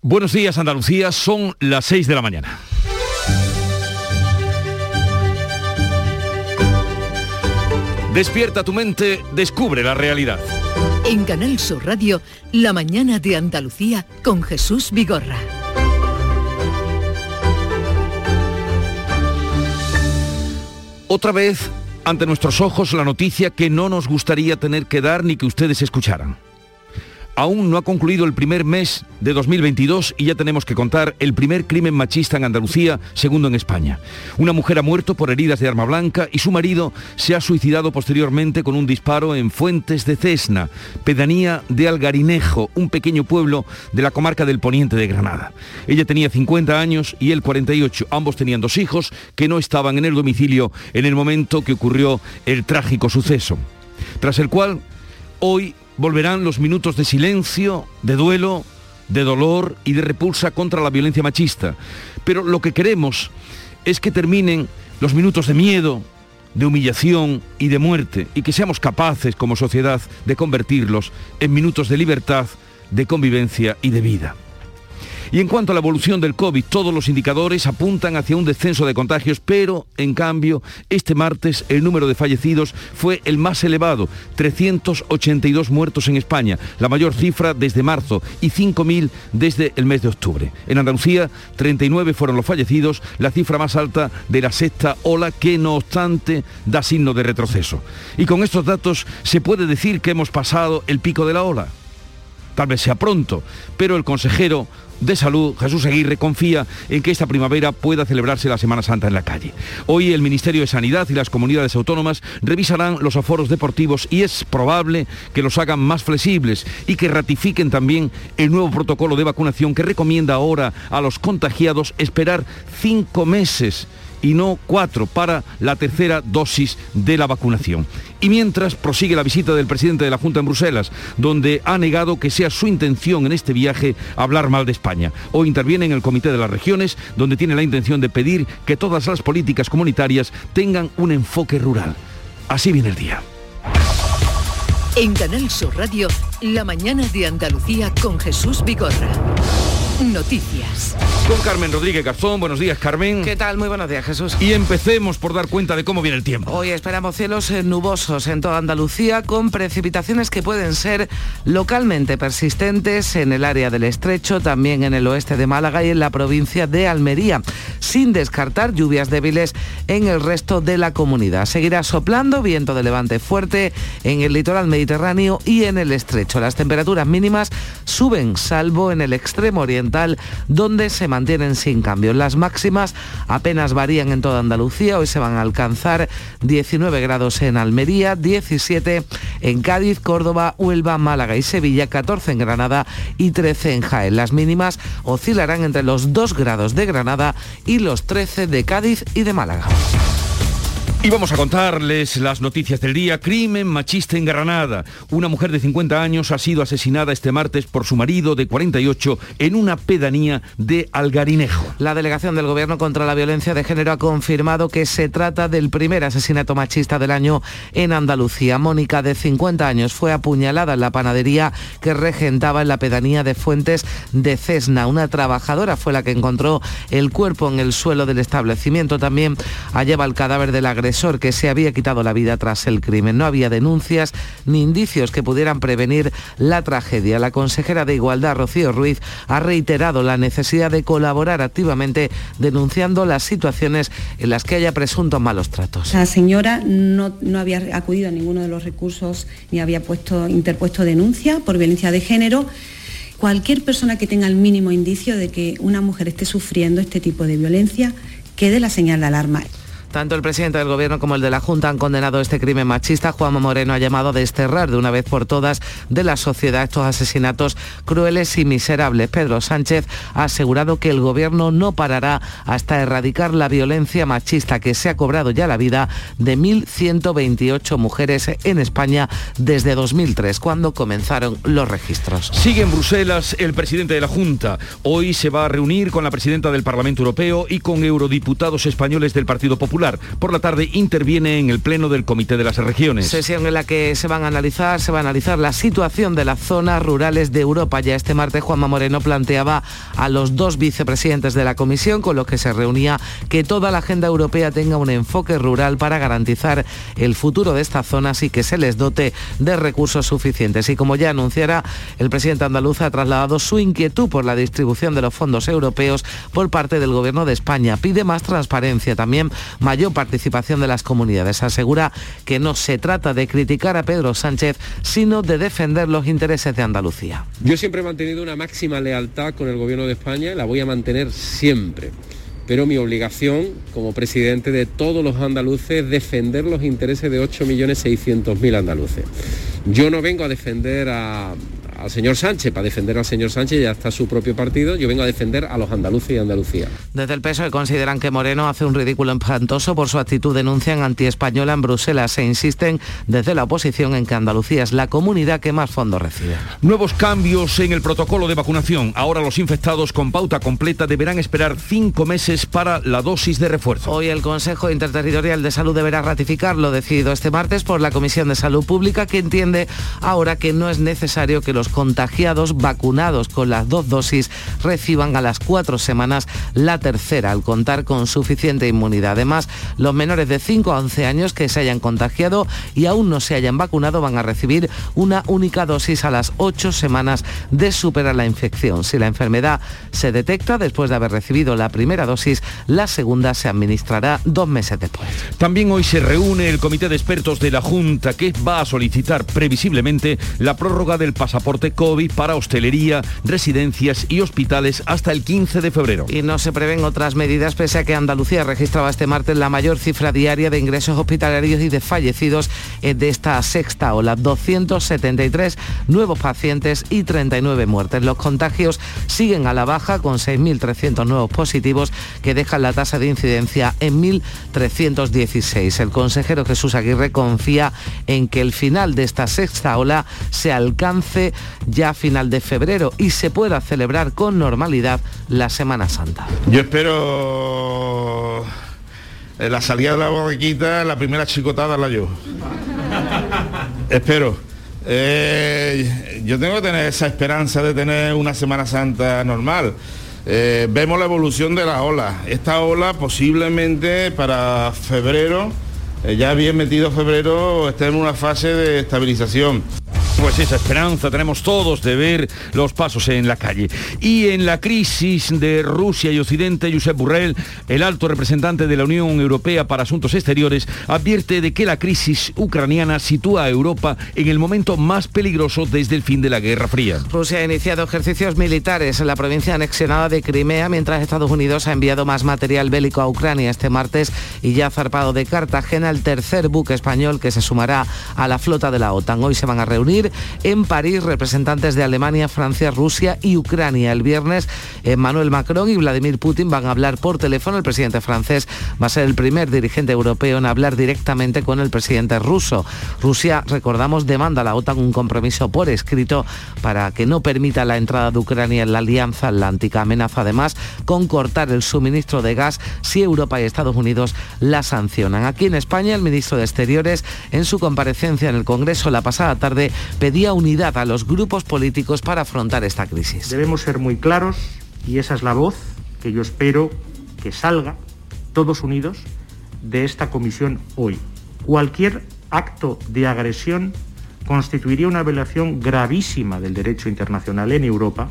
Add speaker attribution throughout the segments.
Speaker 1: Buenos días Andalucía, son las 6 de la mañana. Despierta tu mente, descubre la realidad.
Speaker 2: En Canal Sur Radio, La mañana de Andalucía con Jesús Vigorra.
Speaker 1: Otra vez ante nuestros ojos la noticia que no nos gustaría tener que dar ni que ustedes escucharan. Aún no ha concluido el primer mes de 2022 y ya tenemos que contar el primer crimen machista en Andalucía, segundo en España. Una mujer ha muerto por heridas de arma blanca y su marido se ha suicidado posteriormente con un disparo en Fuentes de Cesna, pedanía de Algarinejo, un pequeño pueblo de la comarca del poniente de Granada. Ella tenía 50 años y él 48. Ambos tenían dos hijos que no estaban en el domicilio en el momento que ocurrió el trágico suceso. Tras el cual, hoy volverán los minutos de silencio, de duelo, de dolor y de repulsa contra la violencia machista. Pero lo que queremos es que terminen los minutos de miedo, de humillación y de muerte y que seamos capaces como sociedad de convertirlos en minutos de libertad, de convivencia y de vida. Y en cuanto a la evolución del COVID, todos los indicadores apuntan hacia un descenso de contagios, pero en cambio, este martes el número de fallecidos fue el más elevado, 382 muertos en España, la mayor cifra desde marzo y 5.000 desde el mes de octubre. En Andalucía, 39 fueron los fallecidos, la cifra más alta de la sexta ola que no obstante da signo de retroceso. Y con estos datos se puede decir que hemos pasado el pico de la ola. Tal vez sea pronto, pero el consejero de Salud, Jesús Aguirre, confía en que esta primavera pueda celebrarse la Semana Santa en la calle. Hoy el Ministerio de Sanidad y las comunidades autónomas revisarán los aforos deportivos y es probable que los hagan más flexibles y que ratifiquen también el nuevo protocolo de vacunación que recomienda ahora a los contagiados esperar cinco meses y no cuatro para la tercera dosis de la vacunación. Y mientras prosigue la visita del presidente de la Junta en Bruselas, donde ha negado que sea su intención en este viaje hablar mal de España. Hoy interviene en el Comité de las Regiones, donde tiene la intención de pedir que todas las políticas comunitarias tengan un enfoque rural. Así viene el día.
Speaker 2: En Canal Sur Radio, la mañana de Andalucía con Jesús. Noticias.
Speaker 1: Con Carmen Rodríguez Garzón. Buenos días, Carmen.
Speaker 3: ¿Qué tal? Muy buenos días, Jesús.
Speaker 1: Y empecemos por dar cuenta de cómo viene el tiempo.
Speaker 3: Hoy esperamos cielos eh, nubosos en toda Andalucía con precipitaciones que pueden ser localmente persistentes en el área del estrecho, también en el oeste de Málaga y en la provincia de Almería, sin descartar lluvias débiles en el resto de la comunidad. Seguirá soplando viento de levante fuerte en el litoral mediterráneo y en el estrecho. Las temperaturas mínimas suben, salvo en el extremo oriente donde se mantienen sin cambio. Las máximas apenas varían en toda Andalucía. Hoy se van a alcanzar 19 grados en Almería, 17 en Cádiz, Córdoba, Huelva, Málaga y Sevilla, 14 en Granada y 13 en Jaén. Las mínimas oscilarán entre los 2 grados de Granada y los 13 de Cádiz y de Málaga.
Speaker 1: Y vamos a contarles las noticias del día. Crimen machista en Granada. Una mujer de 50 años ha sido asesinada este martes por su marido de 48 en una pedanía de Algarinejo.
Speaker 3: La delegación del Gobierno contra la Violencia de Género ha confirmado que se trata del primer asesinato machista del año en Andalucía. Mónica, de 50 años, fue apuñalada en la panadería que regentaba en la pedanía de Fuentes de Cesna. Una trabajadora fue la que encontró el cuerpo en el suelo del establecimiento. También hallaba el cadáver del agresor que se había quitado la vida tras el crimen. No había denuncias ni indicios que pudieran prevenir la tragedia. La consejera de Igualdad, Rocío Ruiz, ha reiterado la necesidad de colaborar activamente denunciando las situaciones en las que haya presuntos malos tratos.
Speaker 4: La señora no, no había acudido a ninguno de los recursos ni había puesto, interpuesto denuncia por violencia de género cualquier persona que tenga el mínimo indicio de que una mujer esté sufriendo este tipo de violencia, quede la señal de alarma.
Speaker 3: Tanto el presidente del Gobierno como el de la Junta han condenado este crimen machista. Juanma Moreno ha llamado a desterrar de una vez por todas de la sociedad estos asesinatos crueles y miserables. Pedro Sánchez ha asegurado que el Gobierno no parará hasta erradicar la violencia machista que se ha cobrado ya la vida de 1.128 mujeres en España desde 2003, cuando comenzaron los registros.
Speaker 1: Sigue en Bruselas el presidente de la Junta. Hoy se va a reunir con la presidenta del Parlamento Europeo y con eurodiputados españoles del Partido Popular Por la tarde interviene en el Pleno del Comité de las Regiones.
Speaker 3: Sesión en la que se van a analizar, se va a analizar la situación de las zonas rurales de Europa. Ya este martes Juanma Moreno planteaba a los dos vicepresidentes de la Comisión con los que se reunía que toda la agenda europea tenga un enfoque rural para garantizar el futuro de estas zonas y que se les dote de recursos suficientes. Y como ya anunciara, el presidente andaluz ha trasladado su inquietud por la distribución de los fondos europeos por parte del Gobierno de España. Pide más transparencia, también mayor participación de las comunidades. Asegura que no se trata de criticar a Pedro Sánchez, sino de defender los intereses de Andalucía.
Speaker 5: Yo siempre he mantenido una máxima lealtad con el Gobierno de España la voy a mantener siempre pero mi obligación como presidente de todos los andaluces es defender los intereses de 8.600.000 andaluces. Yo no vengo a defender a, al señor Sánchez, para defender al señor Sánchez ya está su propio partido, yo vengo a defender a los andaluces y Andalucía.
Speaker 3: Desde el PSOE consideran que Moreno hace un ridículo espantoso por su actitud, denuncian antiespañola en Bruselas e insisten desde la oposición en que Andalucía es la comunidad que más fondos recibe.
Speaker 1: Nuevos cambios en el protocolo de vacunación. Ahora los infectados con pauta completa deberán esperar cinco meses para la dosis de refuerzo.
Speaker 3: Hoy el Consejo Interterritorial de Salud deberá ratificar lo decidido este martes por la Comisión de Salud Pública que entiende ahora que no es necesario que los contagiados vacunados con las dos dosis reciban a las cuatro semanas la tercera al contar con suficiente inmunidad. Además, los menores de 5 a 11 años que se hayan contagiado y aún no se hayan vacunado van a recibir una única dosis a las ocho semanas de superar la infección. Si la enfermedad se detecta después de haber recibido la primera dosis, la segunda se administrará dos meses después.
Speaker 1: También hoy se reúne el comité de expertos de la Junta que va a solicitar previsiblemente la prórroga del pasaporte COVID para hostelería, residencias y hospitales hasta el 15 de febrero.
Speaker 3: Y no se prevén otras medidas pese a que Andalucía registraba este martes la mayor cifra diaria de ingresos hospitalarios y de fallecidos de esta sexta ola, 273 nuevos pacientes y 39 muertes. Los contagios siguen a la baja con 6.300 nuevos positivos que dejan la tasa de incidencia en 1.316. El consejero Jesús Aguirre confía en que el final de esta sexta ola se alcance ya a final de febrero y se pueda celebrar con normalidad la Semana Santa.
Speaker 6: Yo espero eh, la salida de la borriquita, la primera chicotada la yo. espero. Eh, yo tengo que tener esa esperanza de tener una Semana Santa normal. Eh, vemos la evolución de la ola. Esta ola posiblemente para febrero, ya bien metido febrero, esté en una fase de estabilización.
Speaker 1: Pues esa esperanza tenemos todos de ver los pasos en la calle. Y en la crisis de Rusia y Occidente, Josep Burrell, el alto representante de la Unión Europea para Asuntos Exteriores, advierte de que la crisis ucraniana sitúa a Europa en el momento más peligroso desde el fin de la Guerra Fría.
Speaker 3: Rusia ha iniciado ejercicios militares en la provincia anexionada de Crimea, mientras Estados Unidos ha enviado más material bélico a Ucrania este martes y ya ha zarpado de Cartagena el tercer buque español que se sumará a la flota de la OTAN. Hoy se van a reunir en París representantes de Alemania, Francia, Rusia y Ucrania. El viernes Emmanuel Macron y Vladimir Putin van a hablar por teléfono. El presidente francés va a ser el primer dirigente europeo en hablar directamente con el presidente ruso. Rusia, recordamos, demanda a la OTAN un compromiso por escrito para que no permita la entrada de Ucrania en la Alianza Atlántica. Amenaza además con cortar el suministro de gas si Europa y Estados Unidos la sancionan. Aquí en España, el ministro de Exteriores, en su comparecencia en el Congreso la pasada tarde, pedía unidad a los grupos políticos para afrontar esta crisis.
Speaker 7: Debemos ser muy claros y esa es la voz que yo espero que salga todos unidos de esta comisión hoy. Cualquier acto de agresión constituiría una violación gravísima del derecho internacional en Europa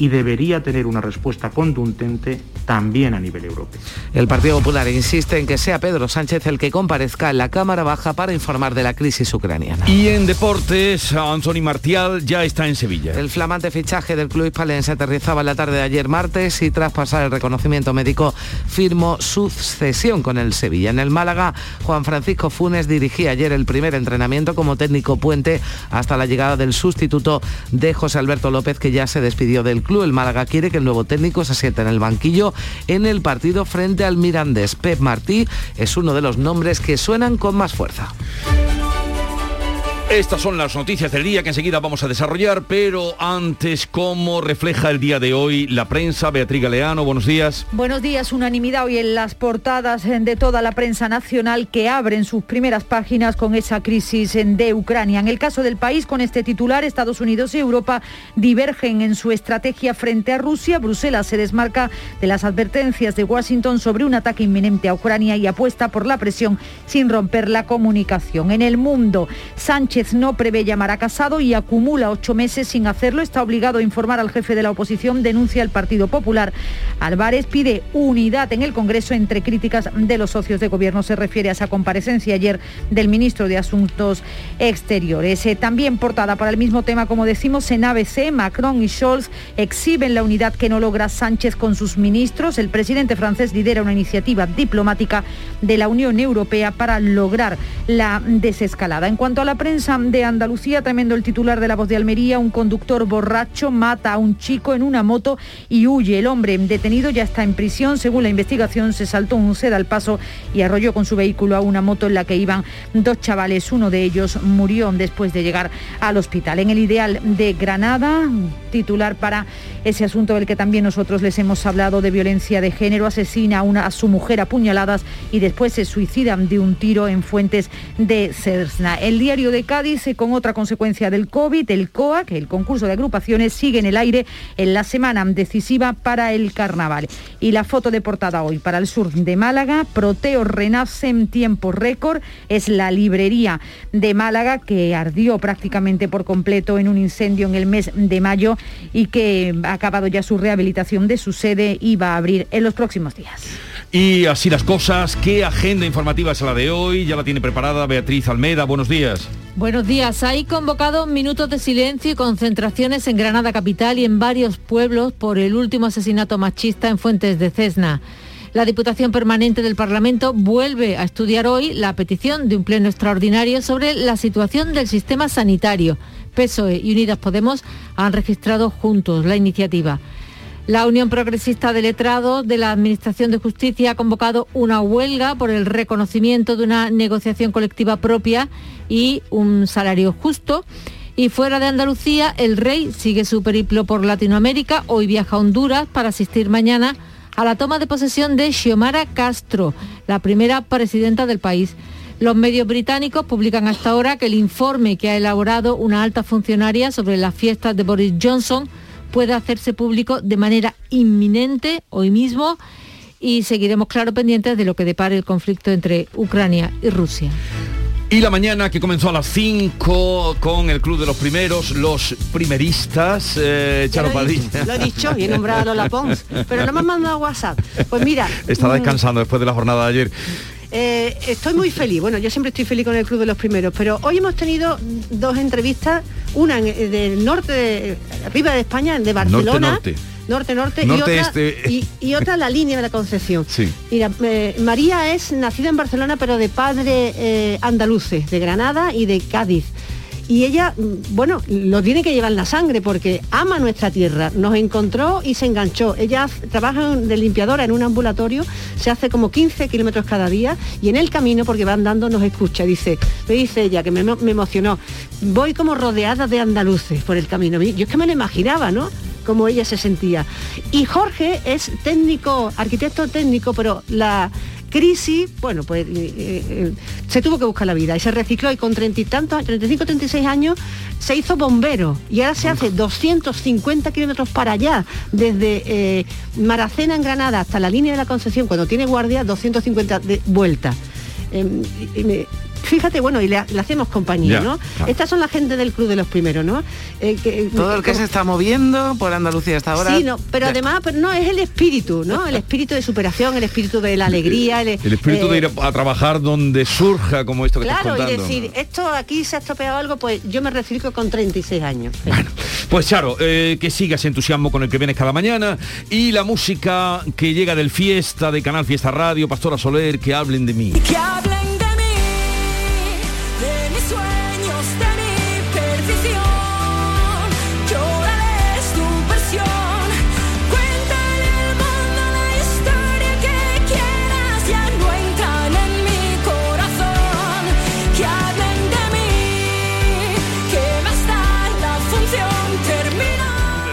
Speaker 7: y debería tener una respuesta contundente también a nivel europeo.
Speaker 3: El Partido Popular insiste en que sea Pedro Sánchez el que comparezca en la Cámara Baja para informar de la crisis ucraniana.
Speaker 1: Y en deportes, Anthony Martial ya está en Sevilla.
Speaker 3: El flamante fichaje del club hispalense aterrizaba la tarde de ayer martes y tras pasar el reconocimiento médico firmó su cesión con el Sevilla. En el Málaga, Juan Francisco Funes dirigía ayer el primer entrenamiento como técnico puente hasta la llegada del sustituto de José Alberto López que ya se despidió del club el Málaga quiere que el nuevo técnico se siente en el banquillo en el partido frente al Mirandés. Pep Martí es uno de los nombres que suenan con más fuerza.
Speaker 1: Estas son las noticias del día que enseguida vamos a desarrollar, pero antes, ¿cómo refleja el día de hoy la prensa? Beatriz Galeano, buenos días.
Speaker 8: Buenos días, unanimidad hoy en las portadas de toda la prensa nacional que abren sus primeras páginas con esa crisis de Ucrania. En el caso del país, con este titular, Estados Unidos y Europa divergen en su estrategia frente a Rusia. Bruselas se desmarca de las advertencias de Washington sobre un ataque inminente a Ucrania y apuesta por la presión sin romper la comunicación. En el mundo, Sánchez no prevé llamar a Casado y acumula ocho meses sin hacerlo. Está obligado a informar al jefe de la oposición, denuncia el Partido Popular. Álvarez pide unidad en el Congreso entre críticas de los socios de gobierno. Se refiere a esa comparecencia ayer del ministro de Asuntos Exteriores. Eh, también portada para el mismo tema, como decimos, en ABC, Macron y Scholz exhiben la unidad que no logra Sánchez con sus ministros. El presidente francés lidera una iniciativa diplomática de la Unión Europea para lograr la desescalada. En cuanto a la prensa, de Andalucía, tremendo el titular de la voz de Almería, un conductor borracho mata a un chico en una moto y huye. El hombre detenido ya está en prisión. Según la investigación, se saltó un sed al paso y arrolló con su vehículo a una moto en la que iban dos chavales. Uno de ellos murió después de llegar al hospital. En el ideal de Granada, titular para ese asunto del que también nosotros les hemos hablado de violencia de género, asesina a, una, a su mujer a puñaladas y después se suicidan de un tiro en fuentes de Cersna. El diario de eh, con otra consecuencia del COVID, el COA, que el concurso de agrupaciones sigue en el aire en la semana decisiva para el carnaval. Y la foto de portada hoy para el sur de Málaga, Proteo renace en tiempo récord, es la librería de Málaga que ardió prácticamente por completo en un incendio en el mes de mayo y que ha acabado ya su rehabilitación de su sede y va a abrir en los próximos días.
Speaker 1: Y así las cosas, ¿qué agenda informativa es la de hoy? Ya la tiene preparada Beatriz Almeda, buenos días.
Speaker 9: Buenos días. Hay convocado minutos de silencio y concentraciones en Granada Capital y en varios pueblos por el último asesinato machista en Fuentes de Cesna. La Diputación Permanente del Parlamento vuelve a estudiar hoy la petición de un pleno extraordinario sobre la situación del sistema sanitario. PSOE y Unidas Podemos han registrado juntos la iniciativa. La Unión Progresista de Letrados de la Administración de Justicia ha convocado una huelga por el reconocimiento de una negociación colectiva propia y un salario justo. Y fuera de Andalucía, el rey sigue su periplo por Latinoamérica. Hoy viaja a Honduras para asistir mañana a la toma de posesión de Xiomara Castro, la primera presidenta del país. Los medios británicos publican hasta ahora que el informe que ha elaborado una alta funcionaria sobre las fiestas de Boris Johnson puede hacerse público de manera inminente hoy mismo y seguiremos claro pendientes de lo que depare el conflicto entre Ucrania y Rusia.
Speaker 1: Y la mañana que comenzó a las 5 con el Club de los Primeros, los primeristas, eh, Charo Padilla.
Speaker 10: Lo he dicho y he nombrado a la Pons, pero no me han mandado WhatsApp. Pues mira...
Speaker 1: Está descansando después de la jornada de ayer.
Speaker 10: Eh, estoy muy feliz, bueno, yo siempre estoy feliz con el Club de los Primeros, pero hoy hemos tenido dos entrevistas, una eh, del norte, de, arriba de España, de Barcelona.
Speaker 1: Norte,
Speaker 10: norte. Norte, y, otra, este. y, otra la línea de la Concepción. Mira, eh, María es nacida en Barcelona, pero de padre andaluces, de Granada y de Cádiz y ella, mm, bueno, lo tiene que llevar en la sangre porque ama nuestra tierra. Nos encontró y se enganchó. Ella trabaja de limpiadora en un ambulatorio, se hace como 15 kilómetros cada día y en el camino, porque va andando, nos escucha. Dice, me dice ella, que me, emocionó, voy como rodeada de andaluces por el camino. Yo es que me lo imaginaba, ¿no? Como ella se sentía. Y Jorge es técnico, arquitecto técnico, pero la, crisis, bueno, pues eh, eh, se tuvo que buscar la vida y se recicló y con treinta y tantos, 35, 36 años se hizo bombero y ahora se hace 250 kilómetros para allá, desde eh, Maracena en Granada hasta la línea de la Concepción, cuando tiene guardia, 250 de vuelta. Em, fíjate, bueno, y le, hacemos compañía, ¿no? Estas son la gente del club de los primeros, ¿no?
Speaker 3: Eh, Todo el que se está moviendo por Andalucía hasta ahora.
Speaker 10: Sí, no, pero además, pero no, es el espíritu, ¿no? El espíritu de superación, el espíritu de la alegría.
Speaker 1: El, espíritu de ir eh, a, trabajar donde surja, como esto que
Speaker 10: claro,
Speaker 1: estás
Speaker 10: contando. y decir, esto aquí se ha estropeado algo, pues yo me reciclo con 36 años.
Speaker 1: Bueno, pues Charo, eh, que sigas entusiasmo con el que vienes cada mañana y la música que llega del Fiesta, de Canal Fiesta Radio, Pastora Soler, que hablen de mí.
Speaker 11: Que hablen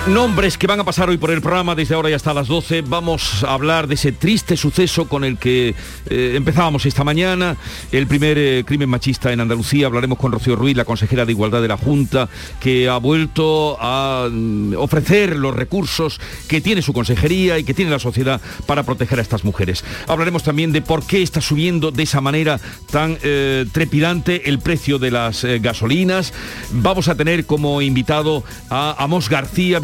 Speaker 1: Nombres que van a pasar hoy por el programa desde ahora y hasta las 12. Vamos a hablar de ese triste suceso con el que eh, empezábamos esta mañana, el primer eh, crimen machista en Andalucía. Hablaremos con Rocío Ruiz, la consejera de Igualdad de la Junta, que ha vuelto a mm, ofrecer los recursos que tiene su consejería y que tiene la sociedad para proteger a estas mujeres. Hablaremos también de por qué está subiendo de esa manera tan eh, trepidante el precio de las gasolinas. Vamos a tener como invitado a Amos García,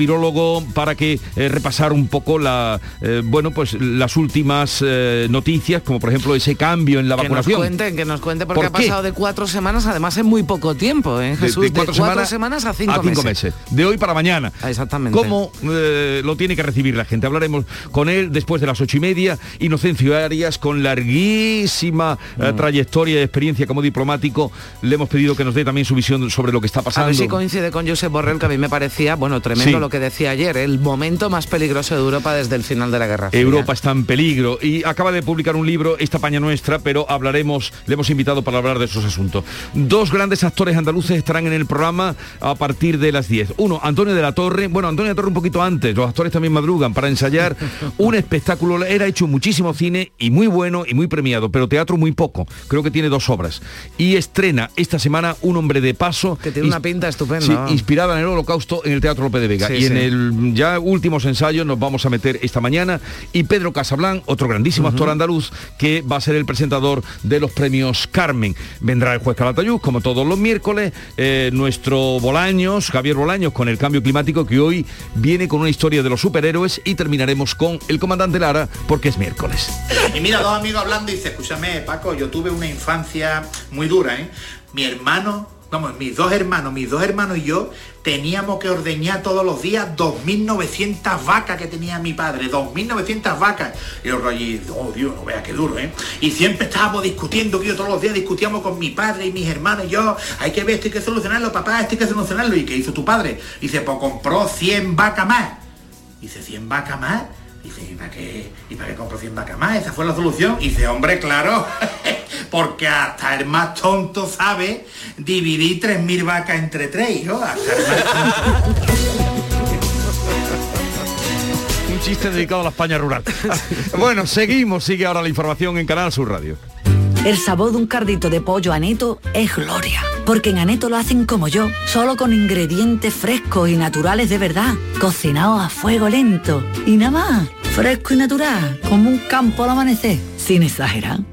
Speaker 1: para que eh, repasar un poco la, eh, bueno, pues las últimas eh, noticias, como por ejemplo ese cambio en la vacunación.
Speaker 3: Que nos cuenten, que nos cuente, porque ha pasado de cuatro semanas, además en muy poco tiempo, Jesús, de, cuatro, semanas, a cinco, meses.
Speaker 1: De hoy para mañana.
Speaker 3: Ah, exactamente.
Speaker 1: ¿Cómo lo tiene que recibir la gente? Hablaremos con él después de las ocho y media. Inocencio Arias, con larguísima mm. trayectoria y experiencia como diplomático, le hemos pedido que nos dé también su visión sobre lo que está pasando. A
Speaker 3: ver si coincide con Josep Borrell, que a mí me parecía, bueno, tremendo lo que decía ayer, el momento más peligroso de Europa desde el final de la guerra.
Speaker 1: Europa está en peligro y acaba de publicar un libro, Esta Paña Nuestra, pero hablaremos, le hemos invitado para hablar de esos asuntos. Dos grandes actores andaluces estarán en el programa a partir de las 10. Uno, Antonio de la Torre, bueno, Antonio de la Torre un poquito antes, los actores también madrugan para ensayar un espectáculo, era hecho muchísimo cine y muy bueno y muy premiado, pero teatro muy poco, creo que tiene dos obras. Y estrena esta semana Un hombre de paso.
Speaker 3: Que tiene una pinta estupenda.
Speaker 1: inspirada en el holocausto en el Teatro López de Vega. y en el ya últimos ensayos nos vamos a meter esta mañana y Pedro Casablán, otro grandísimo actor andaluz que va a ser el presentador de los premios Carmen. Vendrá el juez Calatayud, como todos los miércoles, eh, nuestro Bolaños, Javier Bolaños, con el cambio climático que hoy viene con una historia de los superhéroes y terminaremos con el comandante Lara porque es miércoles.
Speaker 11: Y mira, dos amigos hablando y dice, escúchame, Paco, yo tuve una infancia muy dura, ¿eh? Mi hermano vamos, mis dos hermanos, mis dos hermanos y yo teníamos que ordeñar todos los días 2.900 vacas que tenía mi padre, 2.900 vacas. Y los reyes, oh Dios, no veas qué duro, ¿eh? Y siempre estábamos discutiendo, que yo todos los días discutíamos con mi padre y mis hermanos y yo, hay que ver, esto hay que solucionarlo, papá, esto hay que solucionarlo. ¿Y qué hizo tu padre? Dice, pues compró 100 vacas más. Dice, ¿100 vacas más? Dice, ¿y para qué, ¿y para qué compro 100 vacas más? Esa fue la solución. dice, hombre, claro, porque hasta el más tonto sabe dividir 3.000 vacas entre tres, ¿no?
Speaker 1: Un chiste dedicado a la España rural. bueno, seguimos, sigue ahora la información en Canal Sur Radio.
Speaker 12: El sabor de un cardito de pollo aneto es gloria, porque en aneto lo hacen como yo, solo con ingredientes frescos y naturales de verdad, cocinados a fuego lento. Y nada más, fresco y natural, como un campo al amanecer, sin exagerar.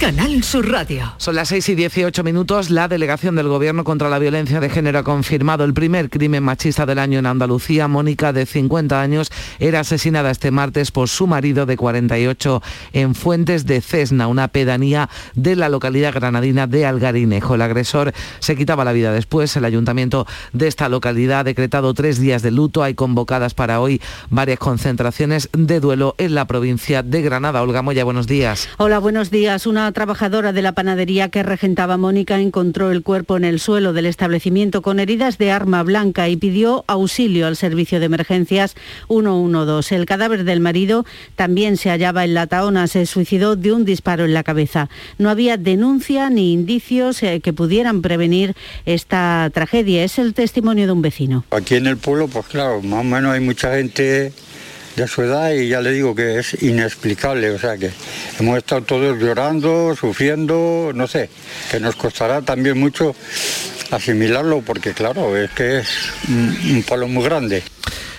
Speaker 2: Canal Sur Radio.
Speaker 3: Son las 6 y 18 minutos. La delegación del Gobierno contra la Violencia de Género ha confirmado el primer crimen machista del año en Andalucía. Mónica, de 50 años, era asesinada este martes por su marido de 48 en Fuentes de Cesna, una pedanía de la localidad granadina de Algarinejo. El agresor se quitaba la vida después. El ayuntamiento de esta localidad ha decretado tres días de luto. Hay convocadas para hoy varias concentraciones de duelo en la provincia de Granada. Olga Moya, buenos días.
Speaker 13: Hola, buenos días. Una trabajadora de la panadería que regentaba Mónica encontró el cuerpo en el suelo del establecimiento con heridas de arma blanca y pidió auxilio al servicio de emergencias 112. El cadáver del marido también se hallaba en la taona, se suicidó de un disparo en la cabeza. No había denuncia ni indicios eh, que pudieran prevenir esta tragedia. Es el testimonio de un vecino.
Speaker 14: Aquí en el pueblo, pues claro, más o menos hay mucha gente de su edad y ya le digo que es inexplicable, o sea que hemos estado todos llorando, sufriendo, no sé, que nos costará también mucho asimilarlo porque claro, es que es un, palo muy grande.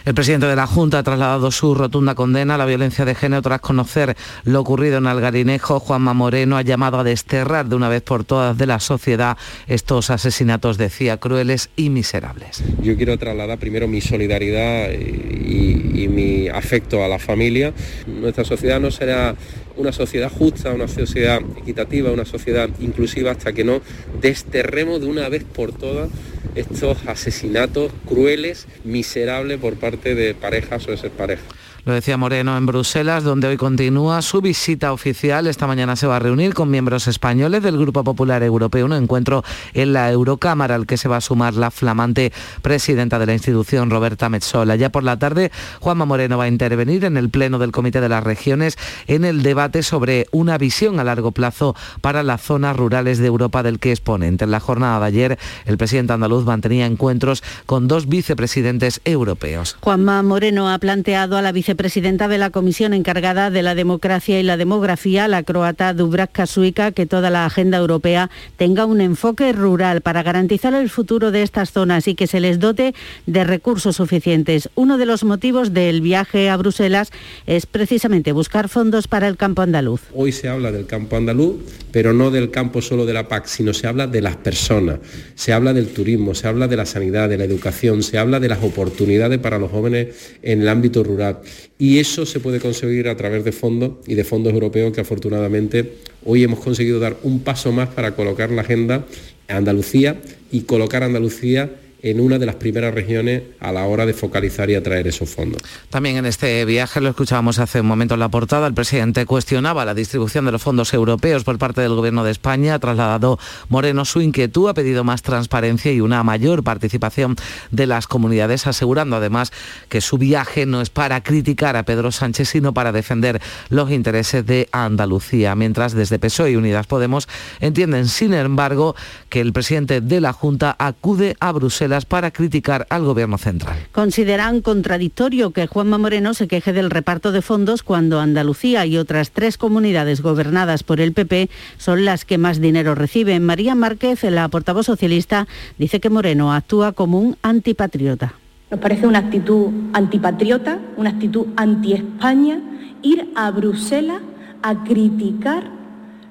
Speaker 3: El presidente de la Junta ha trasladado su rotunda condena a la violencia de género tras conocer lo ocurrido en Algarinejo. Juanma Moreno ha llamado a desterrar de una vez por todas de la sociedad estos asesinatos, decía, crueles y miserables.
Speaker 5: Yo quiero trasladar primero mi solidaridad y, y mi afecto a la familia. Nuestra sociedad no será una sociedad justa, una sociedad equitativa, una sociedad inclusiva hasta que no desterremos de una vez por todas estos asesinatos crueles, miserables por parte de parejas o de ser parejas.
Speaker 3: Lo decía Moreno en Bruselas, donde hoy continúa su visita oficial. Esta mañana se va a reunir con miembros españoles del Grupo Popular Europeo, un encuentro en la Eurocámara al que se va a sumar la flamante presidenta de la institución, Roberta Metsola. Ya por la tarde, Juanma Moreno va a intervenir en el Pleno del Comité de las Regiones en el debate sobre una visión a largo plazo para las zonas rurales de Europa del que es ponente. En la jornada de ayer, el presidente andaluz mantenía encuentros con dos vicepresidentes europeos.
Speaker 13: Juanma Moreno ha planteado a la vicepresidenta presidenta de la comisión encargada de la democracia y la demografía, la croata Dubravka Suica, que toda la agenda europea tenga un enfoque rural para garantizar el futuro de estas zonas y que se les dote de recursos suficientes. Uno de los motivos del viaje a Bruselas es precisamente buscar fondos para el campo andaluz.
Speaker 5: Hoy se habla del campo andaluz, pero no del campo solo de la PAC, sino se habla de las personas, se habla del turismo, se habla de la sanidad, de la educación, se habla de las oportunidades para los jóvenes en el ámbito rural y eso se puede conseguir a través de fondos y de fondos europeos que afortunadamente hoy hemos conseguido dar un paso más para colocar la agenda a Andalucía y colocar a Andalucía en una de las primeras regiones a la hora de focalizar y atraer esos fondos.
Speaker 3: También en este viaje, lo escuchábamos hace un momento en la portada, el presidente cuestionaba la distribución de los fondos europeos por parte del Gobierno de España, ha trasladado Moreno su inquietud, ha pedido más transparencia y una mayor participación de las comunidades, asegurando además que su viaje no es para criticar a Pedro Sánchez, sino para defender los intereses de Andalucía, mientras desde PSOE y Unidas Podemos entienden, sin embargo, que el presidente de la Junta acude a Bruselas para criticar al Gobierno central.
Speaker 13: Consideran contradictorio que Juanma Moreno se queje del reparto de fondos cuando Andalucía y otras tres comunidades gobernadas por el PP son las que más dinero reciben. María Márquez, la portavoz socialista, dice que Moreno actúa como un antipatriota.
Speaker 15: Nos parece una actitud antipatriota, una actitud anti-España, ir a Bruselas a criticar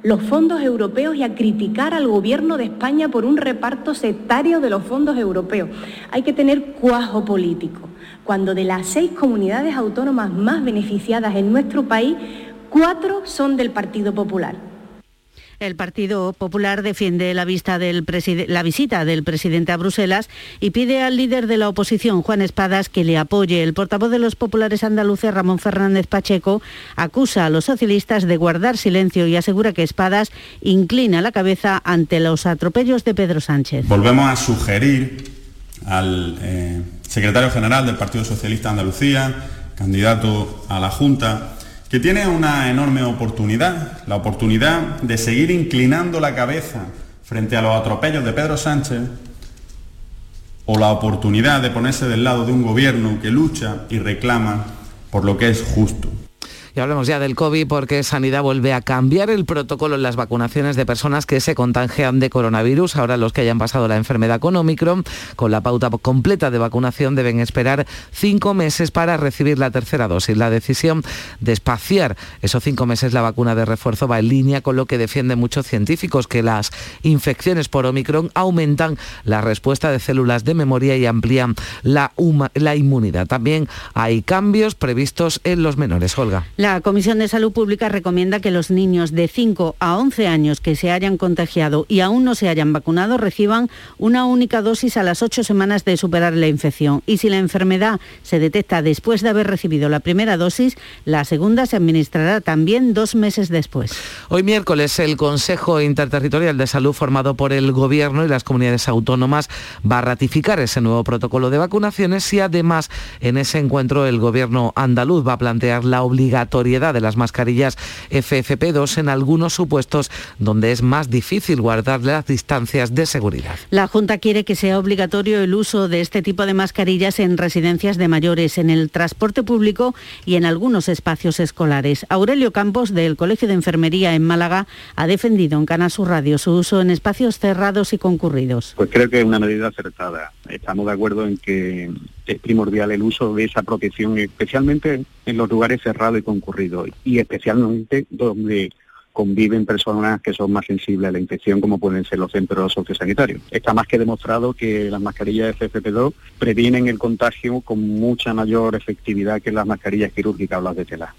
Speaker 15: los fondos europeos y a criticar al gobierno de España por un reparto sectario de los fondos europeos. Hay que tener cuajo político. Cuando de las seis comunidades autónomas más beneficiadas en nuestro país, cuatro son del Partido Popular.
Speaker 13: El Partido Popular defiende la, visita del presidente a Bruselas y pide al líder de la oposición, Juan Espadas, que le apoye. El portavoz de los populares andaluces, Ramón Fernández Pacheco, acusa a los socialistas de guardar silencio y asegura que Espadas inclina la cabeza ante los atropellos de Pedro Sánchez.
Speaker 16: Volvemos a sugerir al eh, secretario general del Partido Socialista Andalucía, candidato a la Junta, que tiene una enorme oportunidad, la oportunidad de seguir inclinando la cabeza frente a los atropellos de Pedro Sánchez o la oportunidad de ponerse del lado de un gobierno que lucha y reclama por lo que es justo.
Speaker 3: Y hablemos ya del COVID porque Sanidad vuelve a cambiar el protocolo en las vacunaciones de personas que se contagian de coronavirus. Ahora los que hayan pasado la enfermedad con Omicron, con la pauta completa de vacunación, deben esperar cinco meses para recibir la tercera dosis. La decisión de espaciar esos cinco meses la vacuna de refuerzo va en línea con lo que defienden muchos científicos, que las infecciones por Omicron aumentan la respuesta de células de memoria y amplían la, la inmunidad. También hay cambios previstos en los menores. Olga.
Speaker 13: Comisión de Salud Pública recomienda que los niños de 5 a 11 años que se hayan contagiado y aún no se hayan vacunado reciban una única dosis a las 8 semanas de superar la infección. Y si la enfermedad se detecta después de haber recibido la primera dosis, la segunda se administrará también dos meses después.
Speaker 3: Hoy miércoles el Consejo Interterritorial de Salud formado por el Gobierno y las comunidades autónomas va a ratificar ese nuevo protocolo de vacunaciones y además en ese encuentro el Gobierno andaluz va a plantear la obligatoriedad de las mascarillas FFP2 en algunos supuestos donde es más difícil guardar las distancias de seguridad.
Speaker 13: La Junta quiere que sea obligatorio el uso de este tipo de mascarillas en residencias de mayores, en el transporte público y en algunos espacios escolares. Aurelio Campos, del Colegio de Enfermería en Málaga, ha defendido en Canal Sur Radio su uso en espacios cerrados y concurridos.
Speaker 17: Pues creo que es una medida acertada. Estamos de acuerdo en que es primordial el uso de esa protección, especialmente en los lugares cerrados y concurridos, y especialmente donde conviven personas que son más sensibles a la infección, como pueden ser los centros sociosanitarios. Está más que demostrado que las mascarillas FFP2 previenen el contagio con mucha mayor efectividad que las mascarillas quirúrgicas o las de tela.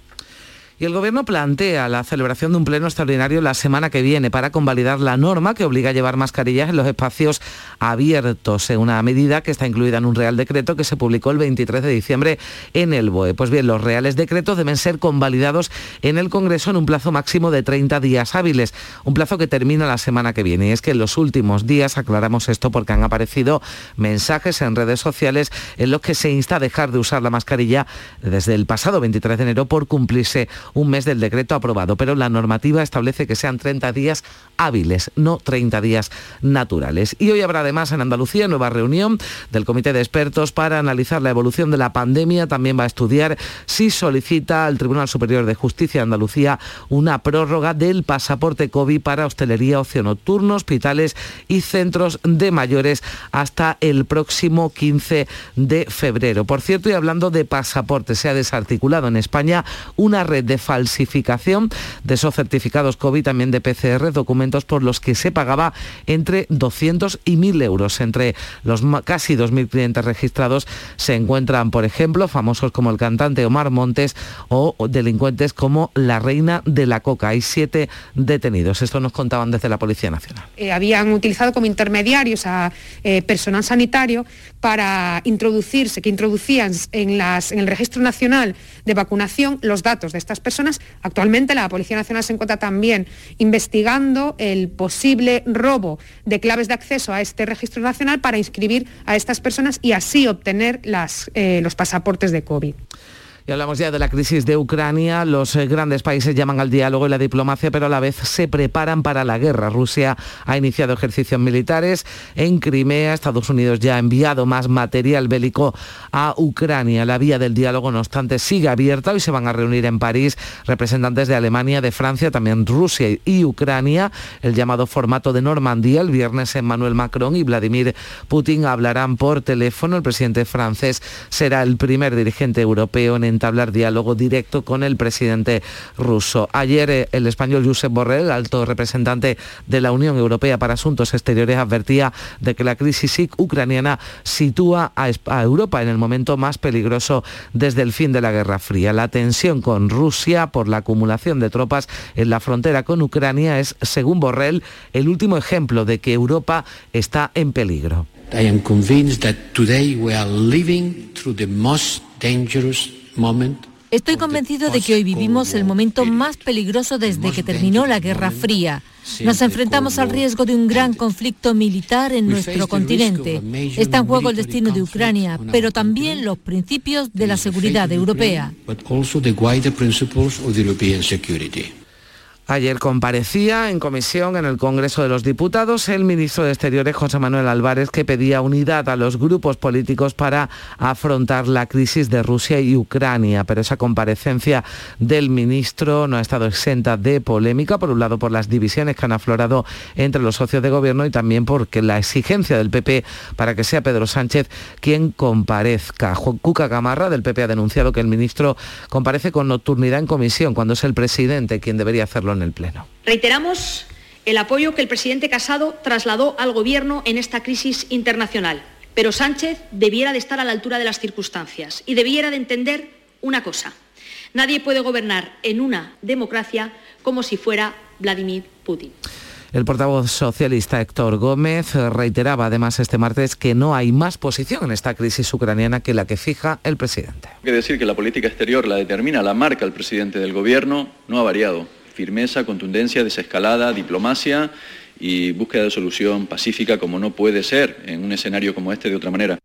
Speaker 3: Y el Gobierno plantea la celebración de un pleno extraordinario la semana que viene para convalidar la norma que obliga a llevar mascarillas en los espacios abiertos, en una medida que está incluida en un Real Decreto que se publicó el 23 de diciembre en el BOE. Pues bien, los reales decretos deben ser convalidados en el Congreso en un plazo máximo de 30 días hábiles, un plazo que termina la semana que viene. Y es que en los últimos días, aclaramos esto porque han aparecido mensajes en redes sociales en los que se insta a dejar de usar la mascarilla desde el pasado 23 de enero por cumplirse un mes del decreto aprobado, pero la normativa establece que sean 30 días hábiles, no 30 días naturales. Y hoy habrá además en Andalucía nueva reunión del Comité de Expertos para analizar la evolución de la pandemia. También va a estudiar si solicita al Tribunal Superior de Justicia de Andalucía una prórroga del pasaporte COVID para hostelería, ocio nocturno, hospitales y centros de mayores hasta el próximo 15 de febrero. Por cierto, y hablando de pasaporte, se ha desarticulado en España una red de falsificación de esos certificados COVID, también de PCR, documentos por los que se pagaba entre 200 y 1.000 euros. Entre los casi 2.000 clientes registrados se encuentran, por ejemplo, famosos como el cantante Omar Montes o delincuentes como la reina de la coca. Hay siete detenidos. Esto nos contaban desde la Policía Nacional.
Speaker 18: Eh, habían utilizado como intermediarios a eh, personal sanitario para introducirse, que introducían en, en el Registro Nacional de Vacunación los datos de estas personas. Actualmente la Policía Nacional se encuentra también investigando el posible robo de claves de acceso a este registro nacional para inscribir a estas personas y así obtener eh, los pasaportes de COVID.
Speaker 3: Y hablamos ya de la crisis de Ucrania. Los eh, grandes países llaman al diálogo y la diplomacia, pero a la vez se preparan para la guerra. Rusia ha iniciado ejercicios militares en Crimea. Estados Unidos ya ha enviado más material bélico a Ucrania. La vía del diálogo, no obstante, sigue abierta. Hoy se van a reunir en París representantes de Alemania, de Francia, también Rusia y Ucrania. El llamado formato de Normandía. El viernes Emmanuel Macron y Vladimir Putin hablarán por teléfono. El presidente francés será el primer dirigente europeo en hablar diálogo directo con el presidente ruso. Ayer eh, el español Josep Borrell, alto representante de la Unión Europea para Asuntos Exteriores, advertía de que la crisis ucraniana sitúa a, Europa en el momento más peligroso desde el fin de la Guerra Fría. La tensión con Rusia por la acumulación de tropas en la frontera con Ucrania es, según Borrell, el último ejemplo de que Europa está en peligro.
Speaker 9: Estoy convencido de que hoy vivimos el momento más peligroso desde que terminó la Guerra Fría. Nos enfrentamos al riesgo de un gran conflicto militar en nuestro continente. Está en juego el destino de Ucrania, pero también los principios de la seguridad europea.
Speaker 3: Ayer comparecía en comisión en el Congreso de los Diputados el ministro de Exteriores, José Manuel Álvarez, que pedía unidad a los grupos políticos para afrontar la crisis de Rusia y Ucrania. Pero esa comparecencia del ministro no ha estado exenta de polémica, por un lado por las divisiones que han aflorado entre los socios de gobierno y también porque la exigencia del PP para que sea Pedro Sánchez quien comparezca. Cuca Gamarra del PP ha denunciado que el ministro comparece con nocturnidad en comisión cuando es el presidente quien debería hacerlo el Pleno.
Speaker 19: Reiteramos el apoyo que el presidente Casado trasladó al Gobierno en esta crisis internacional. Pero Sánchez debiera de estar a la altura de las circunstancias y debiera de entender una cosa. Nadie puede gobernar en una democracia como si fuera Vladimir Putin.
Speaker 3: El portavoz socialista Héctor Gómez reiteraba además este martes que no hay más posición en esta crisis ucraniana que la que fija el presidente.
Speaker 20: Hay que decir que la política exterior la determina, la marca el presidente del gobierno, no ha variado firmeza, contundencia, desescalada, diplomacia y búsqueda de solución pacífica como no puede ser en un escenario como este de otra manera.